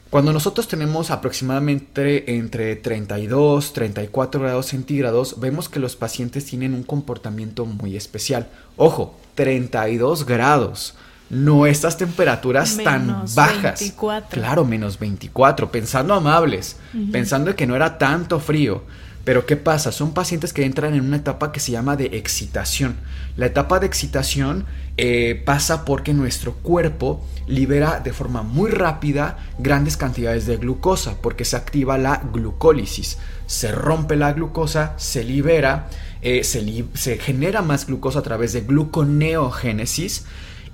Cuando nosotros tenemos aproximadamente entre 32, 34 grados centígrados, vemos que los pacientes tienen un comportamiento muy especial. Ojo, 32 grados. No estas temperaturas tan bajas. 24. Claro, menos 24, pensando amables, pensando que no era tanto frío. Pero ¿qué pasa? Son pacientes que entran en una etapa que se llama de excitación. La etapa de excitación eh, pasa porque nuestro cuerpo libera de forma muy rápida grandes cantidades de glucosa porque se activa la glucólisis. Se rompe la glucosa, se libera, eh, se, se genera más glucosa a través de gluconeogénesis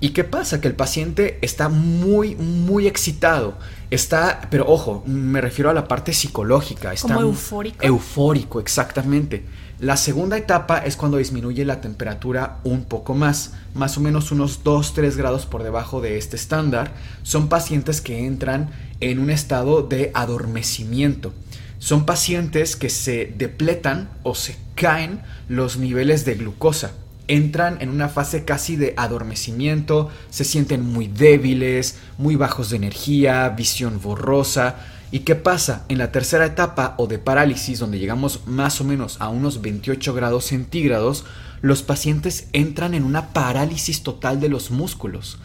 ¿Y qué pasa? Que el paciente está muy, muy excitado. Está, pero ojo, me refiero a la parte psicológica. Está Como eufórico. Eufórico, exactamente. La segunda etapa es cuando disminuye la temperatura un poco más, más o menos unos 2-3 grados por debajo de este estándar. Son pacientes que entran en un estado de adormecimiento. Son pacientes que se depletan o se caen los niveles de glucosa entran en una fase casi de adormecimiento, se sienten muy débiles, muy bajos de energía, visión borrosa. ¿Y qué pasa? En la tercera etapa o de parálisis, donde llegamos más o menos a unos 28 grados centígrados, los pacientes entran en una parálisis total de los músculos.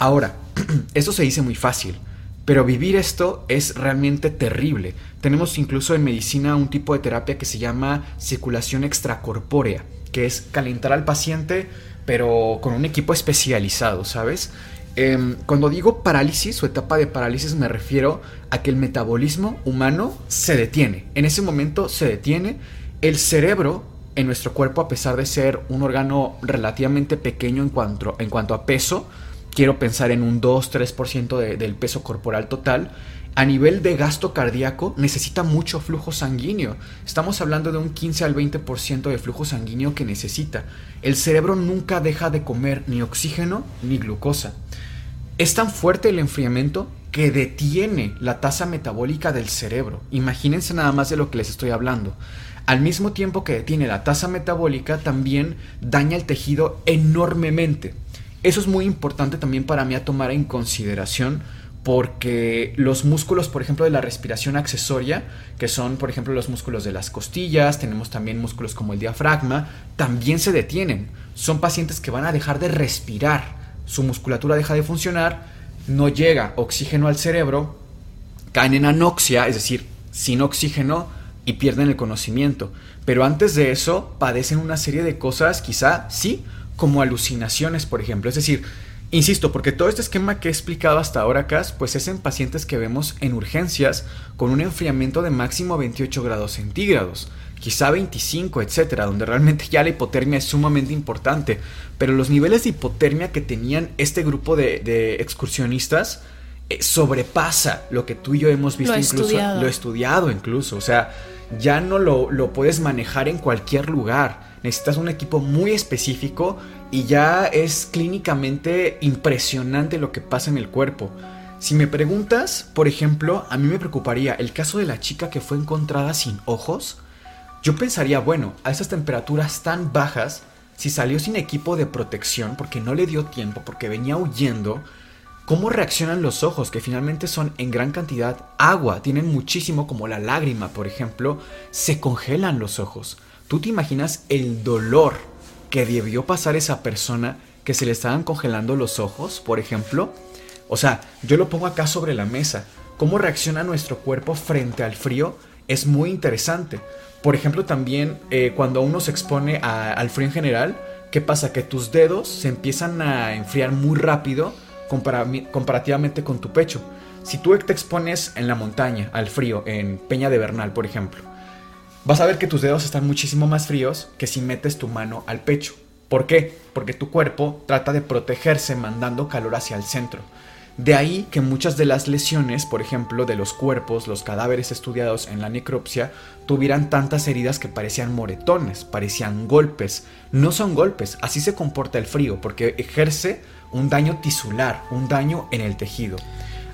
Ahora, eso se dice muy fácil, pero vivir esto es realmente terrible. Tenemos incluso en medicina un tipo de terapia que se llama circulación extracorpórea que es calentar al paciente, pero con un equipo especializado, ¿sabes? Em, cuando digo parálisis o etapa de parálisis me refiero a que el metabolismo humano se detiene. En ese momento se detiene. El cerebro en nuestro cuerpo, a pesar de ser un órgano relativamente pequeño en cuanto, en cuanto a peso, quiero pensar en un 2-3% del peso corporal total, a nivel de gasto cardíaco necesita mucho flujo sanguíneo. Estamos hablando de un 15 al 20% de flujo sanguíneo que necesita. El cerebro nunca deja de comer ni oxígeno ni glucosa. Es tan fuerte el enfriamiento que detiene la tasa metabólica del cerebro. Imagínense nada más de lo que les estoy hablando. Al mismo tiempo que detiene la tasa metabólica, también daña el tejido enormemente. Eso es muy importante también para mí a tomar en consideración porque los músculos, por ejemplo, de la respiración accesoria, que son, por ejemplo, los músculos de las costillas, tenemos también músculos como el diafragma, también se detienen. Son pacientes que van a dejar de respirar, su musculatura deja de funcionar, no llega oxígeno al cerebro, caen en anoxia, es decir, sin oxígeno, y pierden el conocimiento. Pero antes de eso, padecen una serie de cosas, quizá sí, como alucinaciones, por ejemplo. Es decir, Insisto, porque todo este esquema que he explicado hasta ahora, Cas, pues es en pacientes que vemos en urgencias con un enfriamiento de máximo 28 grados centígrados, quizá 25, etcétera, donde realmente ya la hipotermia es sumamente importante. Pero los niveles de hipotermia que tenían este grupo de, excursionistas eh, sobrepasa lo que tú y yo hemos visto, incluso estudiado. lo he estudiado, incluso. O sea, ya no lo, lo puedes manejar en cualquier lugar. Necesitas un equipo muy específico y ya es clínicamente impresionante lo que pasa en el cuerpo. Si me preguntas, por ejemplo, a mí me preocuparía el caso de la chica que fue encontrada sin ojos. Yo pensaría, bueno, a esas temperaturas tan bajas, si salió sin equipo de protección porque no le dio tiempo, porque venía huyendo, ¿cómo reaccionan los ojos que finalmente son en gran cantidad agua? Tienen muchísimo como la lágrima, por ejemplo, se congelan los ojos. ¿Tú te imaginas el dolor que debió pasar esa persona que se le estaban congelando los ojos, por ejemplo. O sea, yo lo pongo acá sobre la mesa. Cómo reacciona nuestro cuerpo frente al frío es muy interesante. Por ejemplo, también eh, cuando uno se expone al frío en general, ¿qué pasa? Que tus dedos se empiezan a enfriar muy rápido comparativamente con tu pecho. Si tú te expones en la montaña al frío, en Peña de Bernal, por ejemplo, vas a ver que tus dedos están muchísimo más fríos que si metes tu mano al pecho. ¿Por qué? Porque tu cuerpo trata de protegerse mandando calor hacia el centro. De ahí que muchas de las lesiones, por ejemplo, de los cuerpos, los cadáveres estudiados en la necropsia, tuvieran tantas heridas que parecían moretones, parecían golpes. No son golpes, así se comporta el frío, porque ejerce un daño tisular, un daño en el tejido.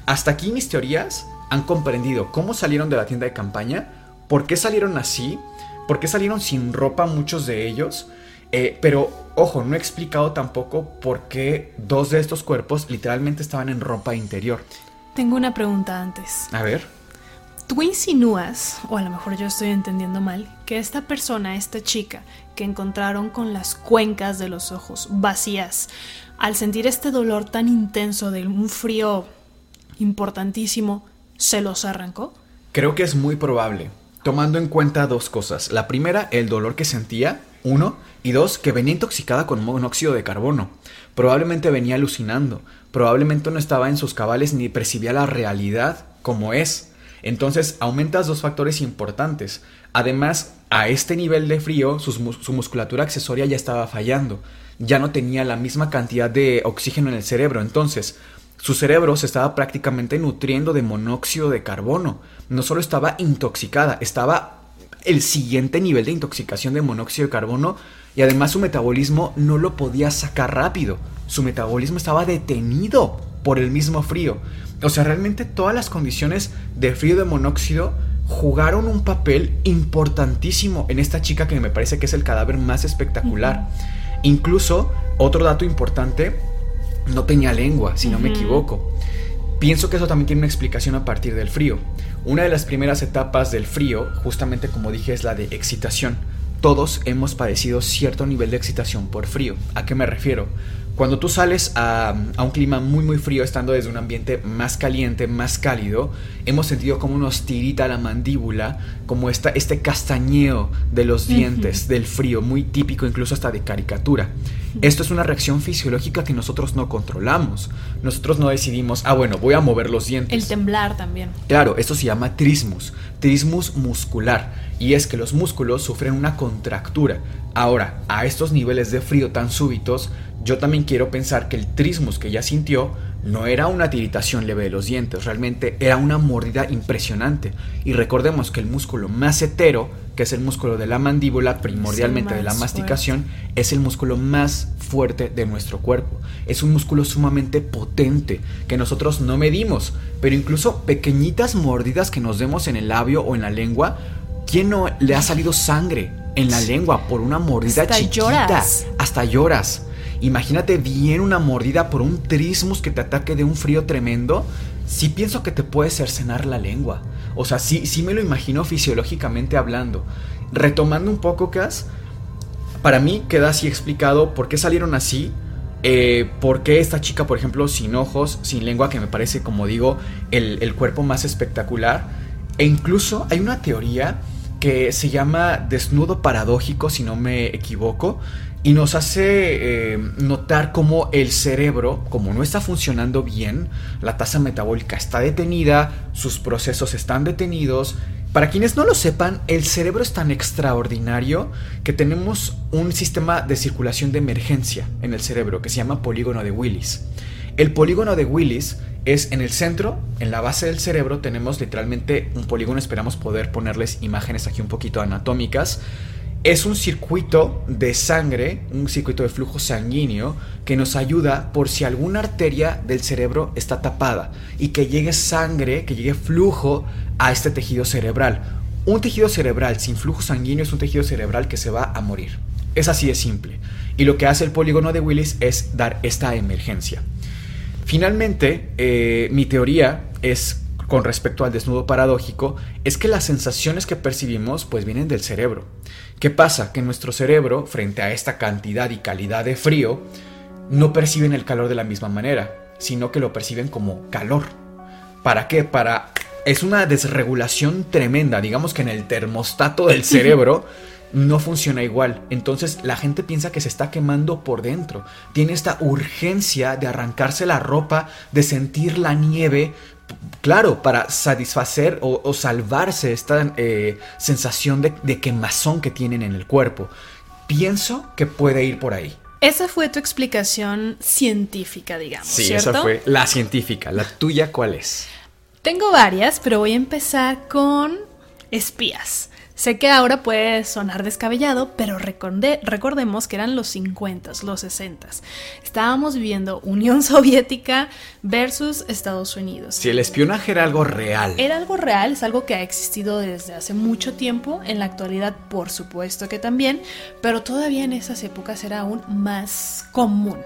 Hasta aquí mis teorías han comprendido cómo salieron de la tienda de campaña, por qué salieron así, por qué salieron sin ropa muchos de ellos, eh, pero, ojo, no he explicado tampoco por qué dos de estos cuerpos literalmente estaban en ropa interior. Tengo una pregunta antes. A ver. Tú insinúas, o a lo mejor yo estoy entendiendo mal, que esta persona, esta chica, que encontraron con las cuencas de los ojos vacías, al sentir este dolor tan intenso de un frío importantísimo, ¿se los arrancó? Creo que es muy probable, tomando en cuenta dos cosas. La primera, el dolor que sentía uno, y dos, que venía intoxicada con monóxido de carbono. Probablemente venía alucinando, probablemente no estaba en sus cabales ni percibía la realidad como es. Entonces aumentas dos factores importantes. Además, a este nivel de frío, su, musculatura accesoria ya estaba fallando. Ya no tenía la misma cantidad de oxígeno en el cerebro. Entonces, su cerebro se estaba prácticamente nutriendo de monóxido de carbono. No solo estaba intoxicada, estaba el siguiente nivel de intoxicación de monóxido de carbono y además su metabolismo no lo podía sacar rápido. Su metabolismo estaba detenido por el mismo frío. O sea, realmente todas las condiciones de frío de monóxido jugaron un papel importantísimo en esta chica que me parece que es el cadáver más espectacular. Incluso, otro dato importante, no tenía lengua, si no me equivoco. Pienso que eso también tiene una explicación a partir del frío. Una de las primeras etapas del frío, justamente como dije, es la de excitación. Todos hemos padecido cierto nivel de excitación por frío. ¿A qué me refiero? Cuando tú sales a, un clima muy muy frío, estando desde un ambiente más caliente, más cálido, hemos sentido como nos tirita la mandíbula, como esta, este castañeo de los dientes, del frío, muy típico incluso hasta de caricatura. Esto es una reacción fisiológica que nosotros no controlamos. Nosotros no decidimos, ah bueno, voy a mover los dientes. El temblar también. Claro, esto se llama trismus, trismus muscular, y es que los músculos sufren una contractura. Ahora, a estos niveles de frío tan súbitos, yo también quiero pensar que el trismus que ella sintió no era una tiritación leve de los dientes, realmente era una mordida impresionante. Y recordemos que el músculo más hetero, que es el músculo de la mandíbula, primordialmente de la masticación, es el músculo más fuerte de nuestro cuerpo. Es un músculo sumamente potente que nosotros no medimos, pero incluso pequeñitas mordidas que nos demos en el labio o en la lengua, ¿quién no le ha salido sangre en la lengua por una mordida Hasta chiquita? Hasta lloras. Imagínate bien una mordida por un trismus que te ataque de un frío tremendo. Sí pienso que te puede cercenar la lengua. O sea, sí, sí me lo imagino fisiológicamente hablando. Retomando un poco, Cas, para mí queda así explicado por qué salieron así. Eh, por qué esta chica, por ejemplo, sin ojos, sin lengua, que me parece, como digo, el, el cuerpo más espectacular. E incluso hay una teoría que se llama desnudo paradójico, si no me equivoco, y nos hace eh, notar cómo el cerebro, como no está funcionando bien, la tasa metabólica está detenida, sus procesos están detenidos. Para quienes no lo sepan, el cerebro es tan extraordinario que tenemos un sistema de circulación de emergencia en el cerebro que se llama polígono de Willis. El polígono de Willis es en el centro, en la base del cerebro, tenemos literalmente un polígono, esperamos poder ponerles imágenes aquí un poquito anatómicas es un circuito de sangre, un circuito de flujo sanguíneo que nos ayuda por si alguna arteria del cerebro está tapada y que llegue sangre, que llegue flujo a este tejido cerebral. Un tejido cerebral sin flujo sanguíneo es un tejido cerebral que se va a morir. Es así de simple. Y lo que hace el polígono de Willis es dar esta emergencia. Finalmente, eh, mi teoría es con respecto al desnudo paradójico es que las sensaciones que percibimos pues vienen del cerebro. ¿Qué pasa? Que nuestro cerebro, frente a esta cantidad y calidad de frío, no perciben el calor de la misma manera, sino que lo perciben como calor. ¿Para qué? Para... Es una desregulación tremenda, digamos que en el termostato del cerebro no funciona igual. Entonces la gente piensa que se está quemando por dentro. Tiene esta urgencia de arrancarse la ropa, de sentir la nieve, claro, para satisfacer o, salvarse esta eh, sensación de, quemazón que tienen en el cuerpo. Pienso que puede ir por ahí. Esa fue tu explicación científica, digamos. Sí, esa fue la científica. ¿La tuya cuál es? Tengo varias, pero voy a empezar con espías. Sé que ahora puede sonar descabellado, pero recordemos que eran los 50, los 60. Estábamos viviendo Unión Soviética versus Estados Unidos. Si el espionaje era algo real. Era algo real, es algo que ha existido desde hace mucho tiempo. En la actualidad, por supuesto que también, pero todavía en esas épocas era aún más común.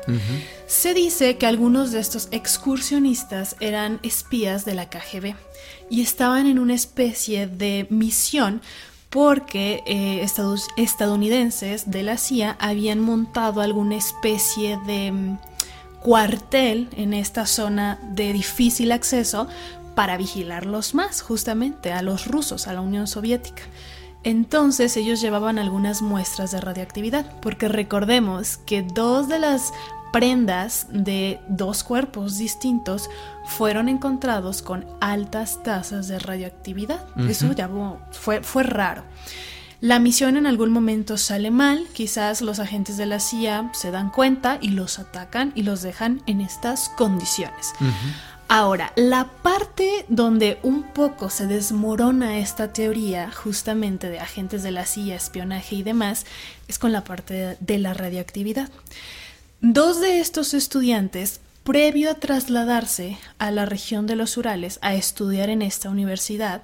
Se dice que algunos de estos excursionistas eran espías de la KGB y estaban en una especie de misión porque eh, estadounidenses de la CIA habían montado alguna especie de mm, cuartel en esta zona de difícil acceso para vigilarlos más, justamente a los rusos, a la Unión Soviética. Entonces ellos llevaban algunas muestras de radioactividad, porque recordemos que dos de las prendas de dos cuerpos distintos fueron encontrados con altas tasas de radioactividad. Eso ya fue, fue raro. La misión en algún momento sale mal, quizás los agentes de la CIA se dan cuenta y los atacan y los dejan en estas condiciones. Ahora, la parte donde un poco se desmorona esta teoría justamente de agentes de la CIA, espionaje y demás, es con la parte de la radioactividad. Dos de estos estudiantes, previo a trasladarse a la región de los Urales a estudiar en esta universidad,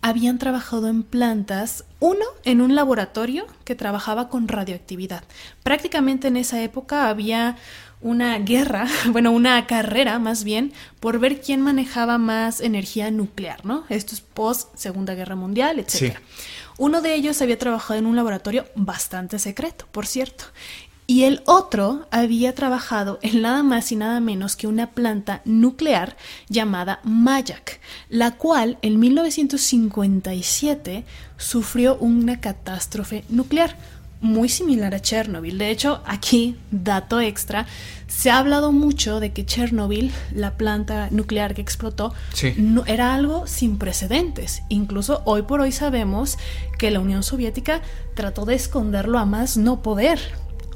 habían trabajado en plantas, uno en un laboratorio que trabajaba con radioactividad. Prácticamente en esa época había una guerra, bueno, una carrera más bien, por ver quién manejaba más energía nuclear, ¿no? Esto es post Segunda Guerra Mundial, etc. Uno de ellos había trabajado en un laboratorio bastante secreto, por cierto, y el otro había trabajado en nada más y nada menos que una planta nuclear llamada Mayak, la cual en 1957 sufrió una catástrofe nuclear muy similar a Chernobyl. De hecho, aquí, dato extra, se ha hablado mucho de que Chernobyl, la planta nuclear que explotó, no, era algo sin precedentes. Incluso hoy por hoy sabemos que la Unión Soviética trató de esconderlo a más no poder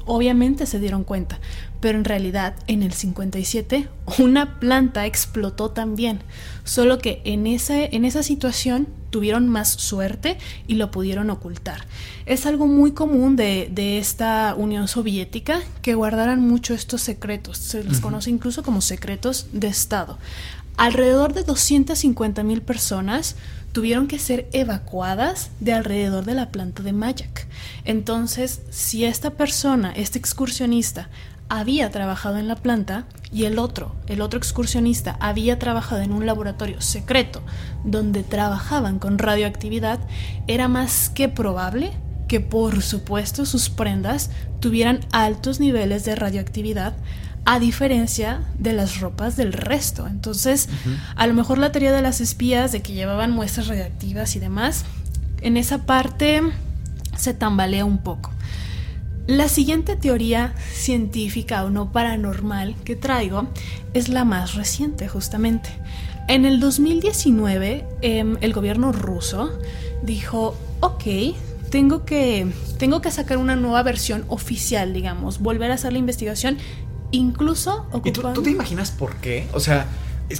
obviamente se dieron cuenta, pero en realidad en el 57 una planta explotó también, solo que en, en esa situación tuvieron más suerte y lo pudieron ocultar. Es algo muy común de, esta Unión Soviética que guardaran mucho estos secretos, se les conoce incluso como secretos de Estado. Alrededor de 250 mil personas tuvieron que ser evacuadas de alrededor de la planta de Mayak. Entonces, si esta persona, este excursionista, había trabajado en la planta y el otro, el otro excursionista, había trabajado en un laboratorio secreto donde trabajaban con radioactividad, era más que probable que por supuesto sus prendas tuvieran altos niveles de radioactividad a diferencia de las ropas del resto. Entonces, a lo mejor la teoría de las espías, de que llevaban muestras radiactivas y demás, en esa parte se tambalea un poco. La siguiente teoría científica o no paranormal que traigo es la más reciente, justamente. En el 2019, em, el gobierno ruso dijo, ok, tengo que, tengo que sacar una nueva versión oficial, digamos, volver a hacer la investigación incluso ocupando... ¿Y tú, te imaginas por qué? O sea,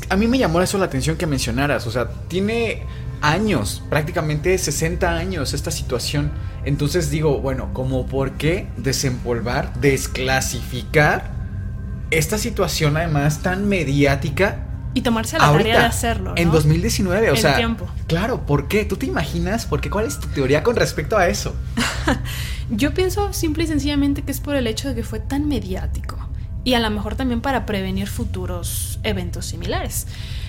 a mí me llamó eso la atención que mencionaras. O sea, tiene años, prácticamente 60 años esta situación. Entonces digo, bueno, ¿cómo por qué desempolvar, desclasificar esta situación además tan mediática? Y tomarse la tarea de hacerlo. En 2019, o sea. Tiempo. Claro, ¿por qué? ¿Tú te imaginas? ¿Por qué? ¿Cuál es tu teoría con respecto a eso? Yo pienso simple y sencillamente que es por el hecho de que fue tan mediático y a lo mejor también para prevenir futuros eventos similares.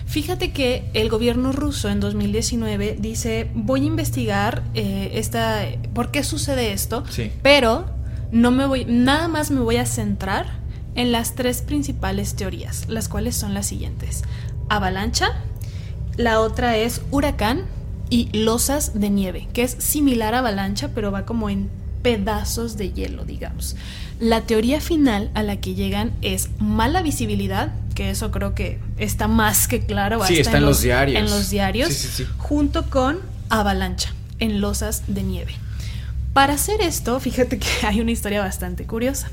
Fíjate que el gobierno ruso en 2019 dice, voy a investigar eh, esta, por qué sucede esto, pero no me voy, nada más me voy a centrar en las tres principales teorías, las cuales son las siguientes. Avalancha, la otra es huracán y losas de nieve, que es similar a avalancha, pero va como en pedazos de hielo, digamos. La teoría final a la que llegan es mala visibilidad, que eso creo que está más que claro. Sí, está en, los, diarios. En los diarios, junto con avalancha, en losas de nieve. Para hacer esto, fíjate que hay una historia bastante curiosa.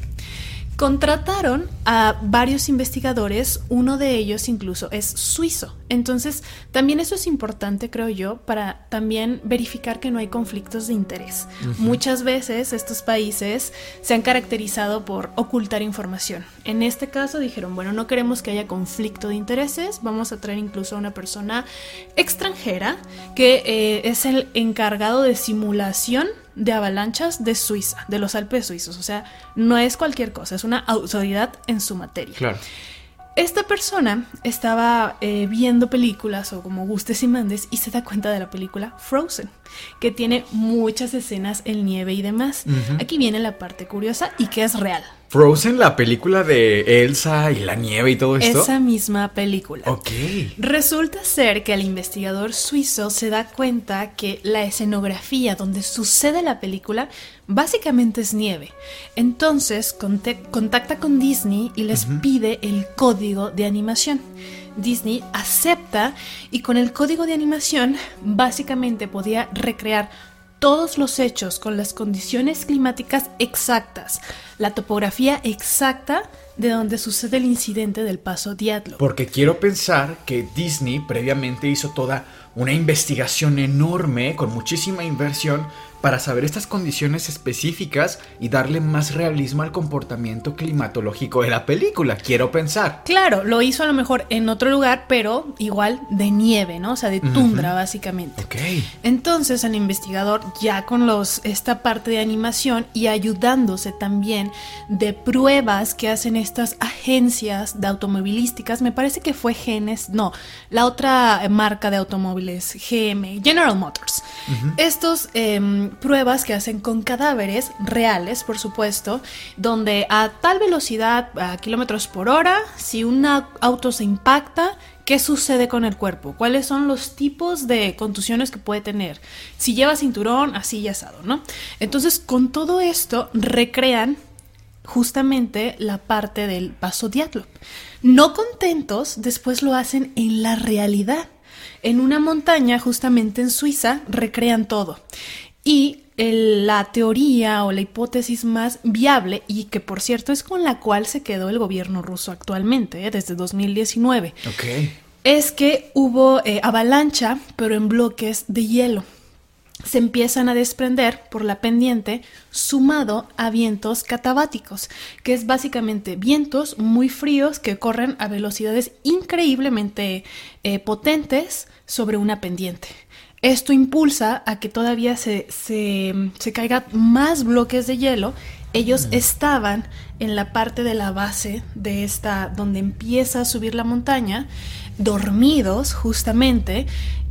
Contrataron a varios investigadores, uno de ellos incluso es suizo. Entonces, también eso es importante, creo yo, para también verificar que no hay conflictos de interés. Muchas veces estos países se han caracterizado por ocultar información. En este caso dijeron, bueno, no queremos que haya conflicto de intereses, vamos a traer incluso a una persona extranjera que eh, es el encargado de simulación de avalanchas de Suiza, de los Alpes suizos. O sea, no es cualquier cosa, es una autoridad en su materia. Claro. Esta persona estaba eh, viendo películas o como gustes y mandes y se da cuenta de la película Frozen, que tiene muchas escenas en nieve y demás. Aquí viene la parte curiosa y que es real. Frozen, la película de Elsa y la nieve y todo esto. Esa misma película. Ok. Resulta ser que el investigador suizo se da cuenta que la escenografía donde sucede la película básicamente es nieve. Entonces contacta con Disney y les pide el código de animación. Disney acepta y con el código de animación básicamente podía recrear todos los hechos con las condiciones climáticas exactas, la topografía exacta de donde sucede el incidente del paso Diablo. Porque quiero pensar que Disney previamente hizo toda una investigación enorme con muchísima inversión para saber estas condiciones específicas y darle más realismo al comportamiento climatológico de la película, quiero pensar. Claro, lo hizo a lo mejor en otro lugar, pero igual de nieve, ¿no? O sea, de tundra básicamente. Ok. Entonces el investigador ya con los esta parte de animación y ayudándose también de pruebas que hacen estas agencias de automovilísticas, me parece que fue Genes, no, la otra marca de automóviles, GM, General Motors. Estos em, pruebas que hacen con cadáveres reales, por supuesto, donde a tal velocidad, a kilómetros por hora, si un auto se impacta, ¿qué sucede con el cuerpo? ¿Cuáles son los tipos de contusiones que puede tener? Si lleva cinturón, así y asado, ¿no? Entonces, con todo esto, recrean justamente la parte del paso Diatlov. No contentos, después lo hacen en la realidad. En una montaña, justamente en Suiza, recrean todo. Y la teoría o la hipótesis más viable y que por cierto es con la cual se quedó el gobierno ruso actualmente, ¿eh? desde 2019, es que hubo eh, avalancha pero en bloques de hielo. Se empiezan a desprender por la pendiente sumado a vientos catabáticos, que es básicamente vientos muy fríos que corren a velocidades increíblemente eh, potentes sobre una pendiente. Esto impulsa a que todavía se, se, caigan más bloques de hielo. Ellos estaban en la parte de la base de esta, donde empieza a subir la montaña, dormidos justamente,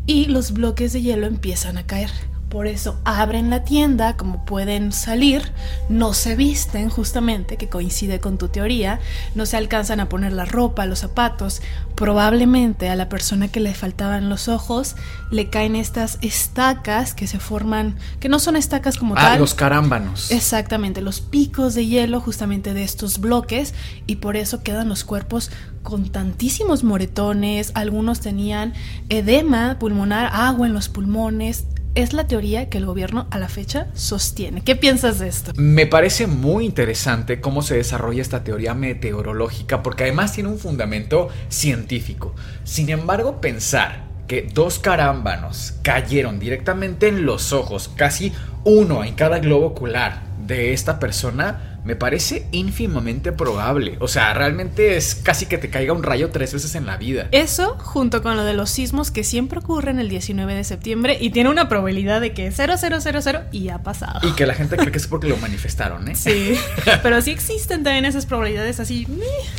y los bloques de hielo empiezan a caer. Por eso abren la tienda, como pueden salir, no se visten justamente, que coincide con tu teoría, no se alcanzan a poner la ropa, los zapatos. Probablemente a la persona que le faltaban los ojos le caen estas estacas que se forman, que no son estacas como ah, tal. los carámbanos. Exactamente, los picos de hielo justamente de estos bloques y por eso quedan los cuerpos con tantísimos moretones, algunos tenían edema pulmonar, agua en los pulmones, es la teoría que el gobierno a la fecha sostiene. ¿Qué piensas de esto? Me parece muy interesante cómo se desarrolla esta teoría meteorológica porque además tiene un fundamento científico. Sin embargo, pensar que dos carámbanos cayeron directamente en los ojos, casi uno en cada globo ocular de esta persona, me parece ínfimamente probable. O sea, realmente es casi que te caiga un rayo tres veces en la vida. Eso, junto con lo de los sismos que siempre ocurren el 19 de septiembre y tiene una probabilidad de que 0000 y ha pasado. Y que la gente cree que es porque lo manifestaron, ¿eh? Sí. Pero sí existen también esas probabilidades así.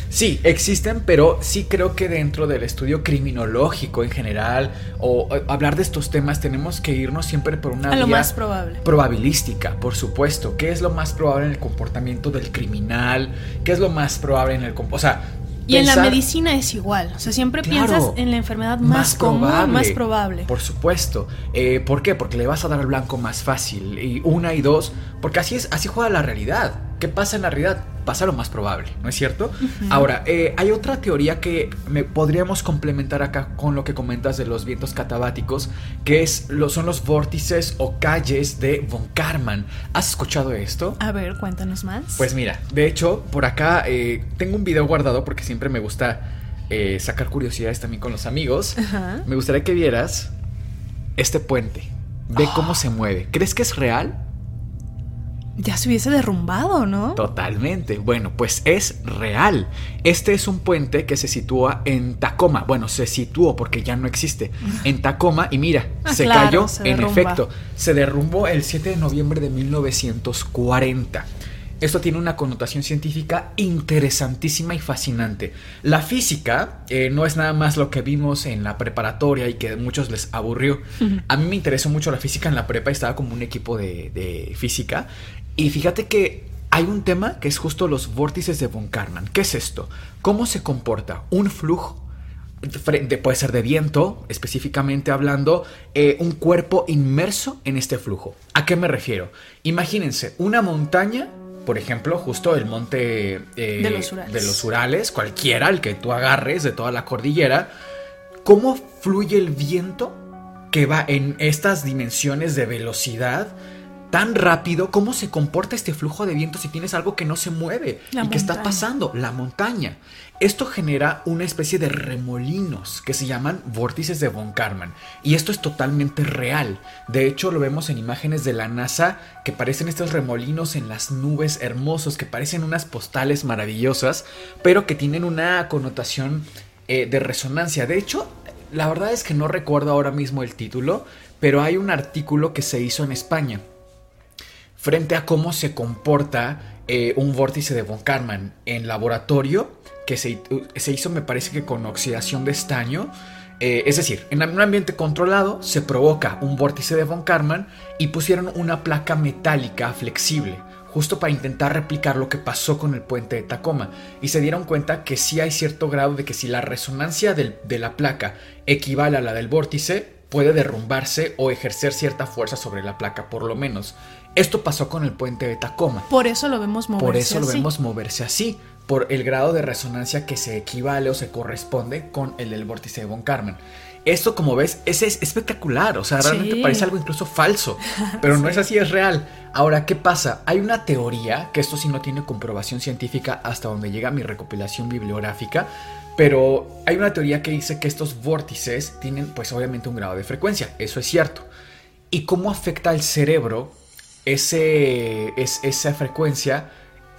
Sí, existen, pero sí creo que dentro del estudio criminológico en general o, hablar de estos temas tenemos que irnos siempre por una A lo más probable. probabilística, por supuesto. ¿Qué es lo más probable en el comportamiento del criminal, qué es lo más probable en el... O sea, y en la medicina es igual, o sea, siempre piensas en la enfermedad más, común, más probable. Por supuesto. Eh, ¿Por qué? Porque le vas a dar al blanco más fácil. Y una y dos, porque así es, así juega la realidad. ¿Qué pasa en la realidad? Pasa lo más probable, ¿no es cierto? Ahora, eh, hay otra teoría que me podríamos complementar acá con lo que comentas de los vientos catabáticos, que es, lo, son los vórtices o calles de Von Karman. ¿Has escuchado esto? A ver, cuéntanos más. Pues mira, de hecho, por acá eh, tengo un video guardado porque siempre me gusta eh, sacar curiosidades también con los amigos. Me gustaría que vieras este puente. Ve cómo se mueve. ¿Crees que es real? Ya se hubiese derrumbado, ¿no? Totalmente. Bueno, pues es real. Este es un puente que se sitúa en Tacoma. Bueno, se situó porque ya no existe. En Tacoma y mira, ah, se cayó en efecto. Se derrumbó el 7 de noviembre de 1940. Esto tiene una connotación científica interesantísima y fascinante. La física eh, no es nada más lo que vimos en la preparatoria y que a muchos les aburrió. A mí me interesó mucho la física en la prepa y estaba como un equipo de, física. Y fíjate que hay un tema que es justo los vórtices de von Karman. ¿Qué es esto? ¿Cómo se comporta un flujo? puede ser de viento, específicamente hablando, eh, un cuerpo inmerso en este flujo. ¿A qué me refiero? Imagínense una montaña por ejemplo, justo el monte eh, de, los Urales. cualquiera, el que tú agarres de toda la cordillera, ¿cómo fluye el viento que va en estas dimensiones de velocidad? Tan rápido, ¿cómo se comporta este flujo de viento si tienes algo que no se mueve y que está pasando? La montaña. Esto genera una especie de remolinos que se llaman vórtices de Von Karman. Y esto es totalmente real. De hecho, lo vemos en imágenes de la NASA que parecen estos remolinos en las nubes hermosos, que parecen unas postales maravillosas, pero que tienen una connotación eh, de resonancia. De hecho, la verdad es que no recuerdo ahora mismo el título, pero hay un artículo que se hizo en España frente a cómo se comporta eh, un vórtice de von Karman en laboratorio, que se, hizo me parece que con oxidación de estaño. Eh, es decir, en un ambiente controlado se provoca un vórtice de von Karman y pusieron una placa metálica flexible justo para intentar replicar lo que pasó con el puente de Tacoma y se dieron cuenta que sí hay cierto grado de que si la resonancia de la placa equivale a la del vórtice, puede derrumbarse o ejercer cierta fuerza sobre la placa, por lo menos. Esto pasó con el puente de Tacoma. Por eso lo vemos moverse Por eso lo vemos moverse así, por el grado de resonancia que se equivale o se corresponde con el del vórtice de Von Karman. Esto, como ves, es, espectacular, o sea, realmente parece algo incluso falso, pero no es así, es real. Ahora, ¿qué pasa? Hay una teoría, que esto sí no tiene comprobación científica hasta donde llega mi recopilación bibliográfica, pero hay una teoría que dice que estos vórtices tienen pues obviamente un grado de frecuencia, eso es cierto. ¿Y cómo afecta al cerebro ese, es, esa frecuencia?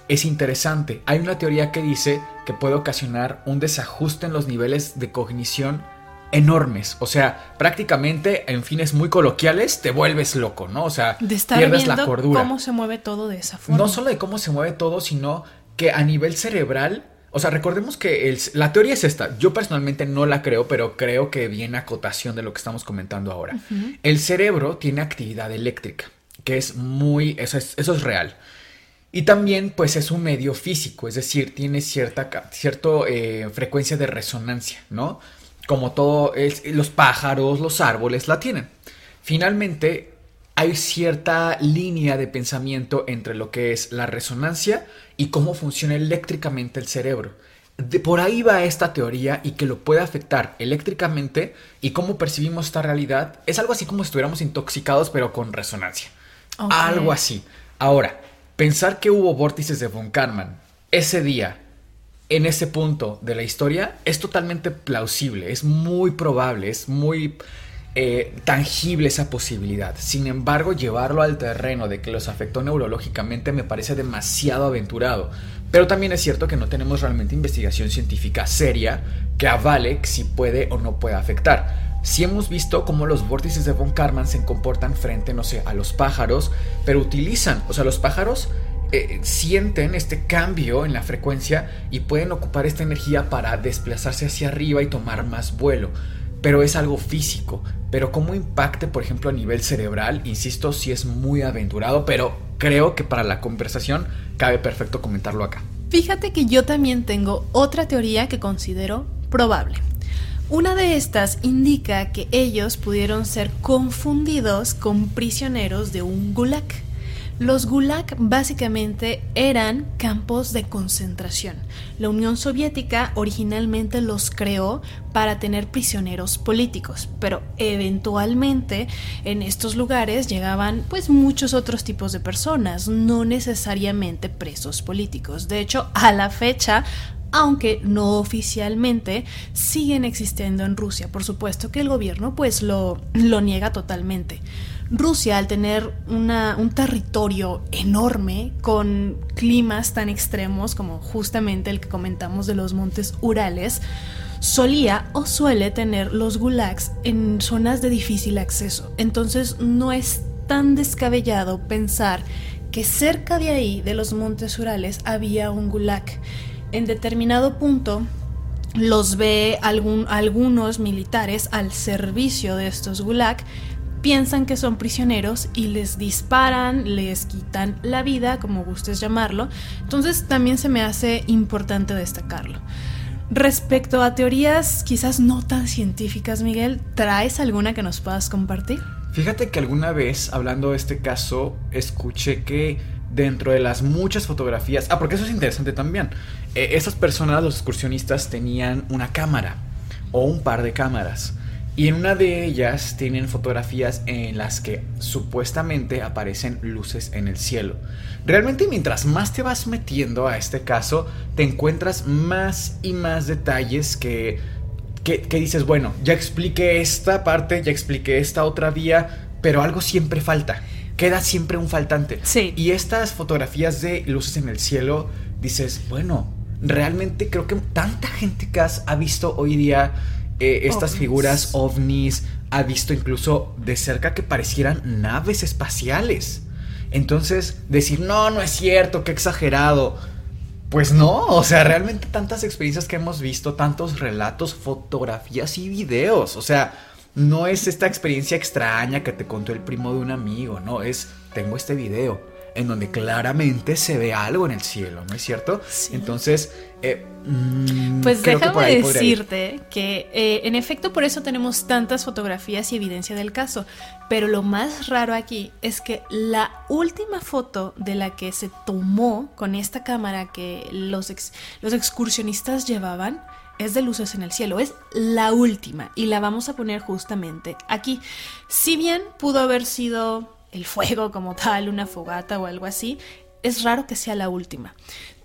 Es interesante. Hay una teoría que dice que puede ocasionar un desajuste en los niveles de cognición enormes. O sea, prácticamente en fines muy coloquiales te vuelves loco, ¿no? O sea, pierdes la cordura. cómo se mueve todo de esa forma. No solo de cómo se mueve todo, sino que a nivel cerebral o sea, recordemos que la teoría es esta. Yo personalmente no la creo, pero creo que viene a acotación de lo que estamos comentando ahora. El cerebro tiene actividad eléctrica, que es muy. Eso es, eso es real. Y también, pues, es un medio físico, es decir, tiene cierta cierto, eh, frecuencia de resonancia, ¿no? Como todo, los pájaros, los árboles la tienen. Finalmente, hay cierta línea de pensamiento entre lo que es la resonancia y cómo funciona eléctricamente el cerebro. De por ahí va esta teoría y que lo puede afectar eléctricamente y cómo percibimos esta realidad es algo así como si estuviéramos intoxicados pero con resonancia. Algo así. Ahora, pensar que hubo vórtices de von Karman ese día en ese punto de la historia es totalmente plausible, es muy probable, es muy eh, tangible esa posibilidad. Sin embargo, llevarlo al terreno de que los afectó neurológicamente me parece demasiado aventurado. Pero también es cierto que no tenemos realmente investigación científica seria que avale si puede o no puede afectar. Si hemos visto cómo los vórtices de von Karman se comportan frente, no sé, a los pájaros, pero utilizan, o sea, los pájaros eh, sienten este cambio en la frecuencia y pueden ocupar esta energía para desplazarse hacia arriba y tomar más vuelo pero es algo físico. Pero cómo impacte, por ejemplo, a nivel cerebral, insisto, sí es muy aventurado, pero creo que para la conversación cabe perfecto comentarlo acá. Fíjate que yo también tengo otra teoría que considero probable. Una de estas indica que ellos pudieron ser confundidos con prisioneros de un gulag. Los gulag básicamente eran campos de concentración. La Unión Soviética originalmente los creó para tener prisioneros políticos, pero eventualmente en estos lugares llegaban pues muchos otros tipos de personas, no necesariamente presos políticos. De hecho, a la fecha aunque no oficialmente, siguen existiendo en Rusia. Por supuesto que el gobierno pues lo, lo niega totalmente. Rusia, al tener un territorio enorme con climas tan extremos como justamente el que comentamos de los montes Urales, solía o suele tener los gulags en zonas de difícil acceso. Entonces no es tan descabellado pensar que cerca de ahí, de los montes Urales, había un gulag. En determinado punto, los ve algunos militares al servicio de estos gulag piensan que son prisioneros y les disparan, les quitan la vida, como gustes llamarlo. Entonces también se me hace importante destacarlo. Respecto a teorías quizás no tan científicas, Miguel, ¿traes alguna que nos puedas compartir? Fíjate que alguna vez, hablando de este caso, escuché que dentro de las muchas fotografías, ah, porque eso es interesante también, eh, esas personas, los excursionistas, tenían una cámara o un par de cámaras. Y en una de ellas tienen fotografías en las que supuestamente aparecen luces en el cielo. Realmente mientras más te vas metiendo a este caso, te encuentras más y más detalles que, que, dices, bueno, ya expliqué esta parte, ya expliqué esta otra vía, pero algo siempre falta. Queda siempre un faltante. Sí. Y estas fotografías de luces en el cielo, dices, bueno, realmente creo que tanta gente que has, ha visto hoy día eh, estas figuras ovnis, ha visto incluso de cerca que parecieran naves espaciales. Entonces, decir, no, no es cierto, qué exagerado. Pues no, o sea, realmente tantas experiencias que hemos visto, tantos relatos, fotografías y videos. O sea, no es esta experiencia extraña que te contó el primo de un amigo, no, es, tengo este video en donde claramente se ve algo en el cielo, ¿no es cierto? Entonces, eh, mm, pues déjame decirte que eh, en efecto por eso tenemos tantas fotografías y evidencia del caso, pero lo más raro aquí es que la última foto de la que se tomó con esta cámara que los, los excursionistas llevaban, es de luces en el cielo, es la última y la vamos a poner justamente aquí. Si bien pudo haber sido el fuego como tal, una fogata o algo así, es raro que sea la última.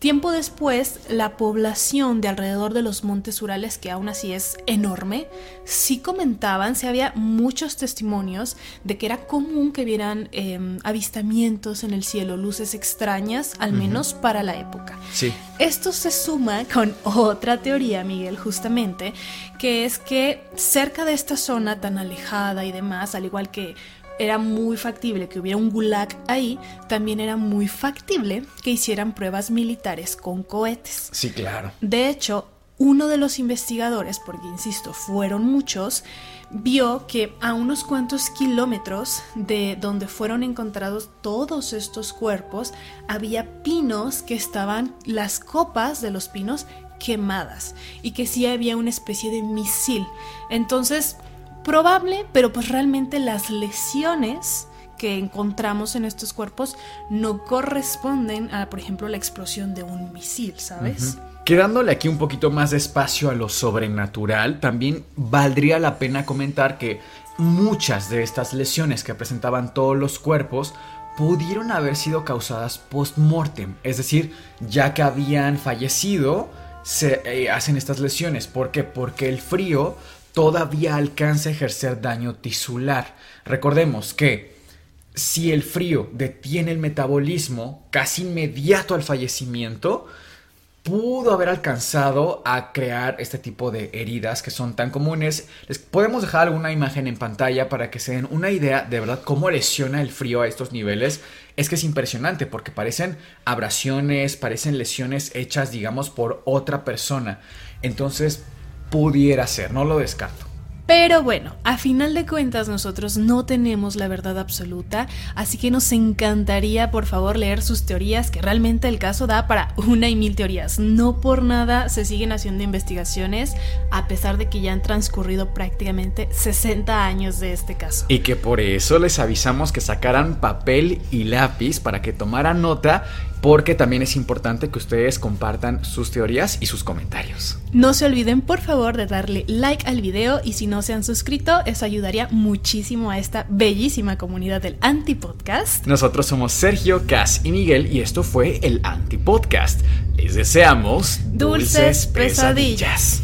Tiempo después, la población de alrededor de los montes Urales, que aún así es enorme, sí comentaban, si había muchos testimonios de que era común que vieran em, avistamientos en el cielo, luces extrañas, al menos para la época. Sí. Esto se suma con otra teoría, Miguel, justamente, que es que cerca de esta zona tan alejada y demás, al igual que era muy factible que hubiera un gulag ahí, también era muy factible que hicieran pruebas militares con cohetes. Sí, claro. De hecho, uno de los investigadores, porque insisto, fueron muchos, vio que a unos cuantos kilómetros de donde fueron encontrados todos estos cuerpos, había pinos que estaban, las copas de los pinos quemadas y que sí había una especie de misil. Entonces, Probable, pero pues realmente las lesiones que encontramos en estos cuerpos no corresponden a, por ejemplo, la explosión de un misil, ¿sabes? Quedándole aquí un poquito más de espacio a lo sobrenatural, también valdría la pena comentar que muchas de estas lesiones que presentaban todos los cuerpos pudieron haber sido causadas post-mortem, es decir, ya que habían fallecido, se eh, hacen estas lesiones. ¿Por qué? Porque el frío todavía alcanza a ejercer daño tisular. Recordemos que si el frío detiene el metabolismo casi inmediato al fallecimiento, pudo haber alcanzado a crear este tipo de heridas que son tan comunes. Les podemos dejar alguna imagen en pantalla para que se den una idea de verdad cómo lesiona el frío a estos niveles. Es que es impresionante porque parecen abrasiones, parecen lesiones hechas, digamos, por otra persona. Entonces, Pudiera ser, no lo descarto. Pero bueno, a final de cuentas nosotros no tenemos la verdad absoluta, así que nos encantaría por favor leer sus teorías, que realmente el caso da para una y mil teorías. No por nada se siguen haciendo investigaciones, a pesar de que ya han transcurrido prácticamente 60 años de este caso. Y que por eso les avisamos que sacaran papel y lápiz para que tomaran nota porque también es importante que ustedes compartan sus teorías y sus comentarios. No se olviden por favor de darle like al video y si no se han suscrito, eso ayudaría muchísimo a esta bellísima comunidad del Antipodcast. Nosotros somos Sergio, Cas y Miguel y esto fue el Antipodcast. Les deseamos dulces, pesadillas.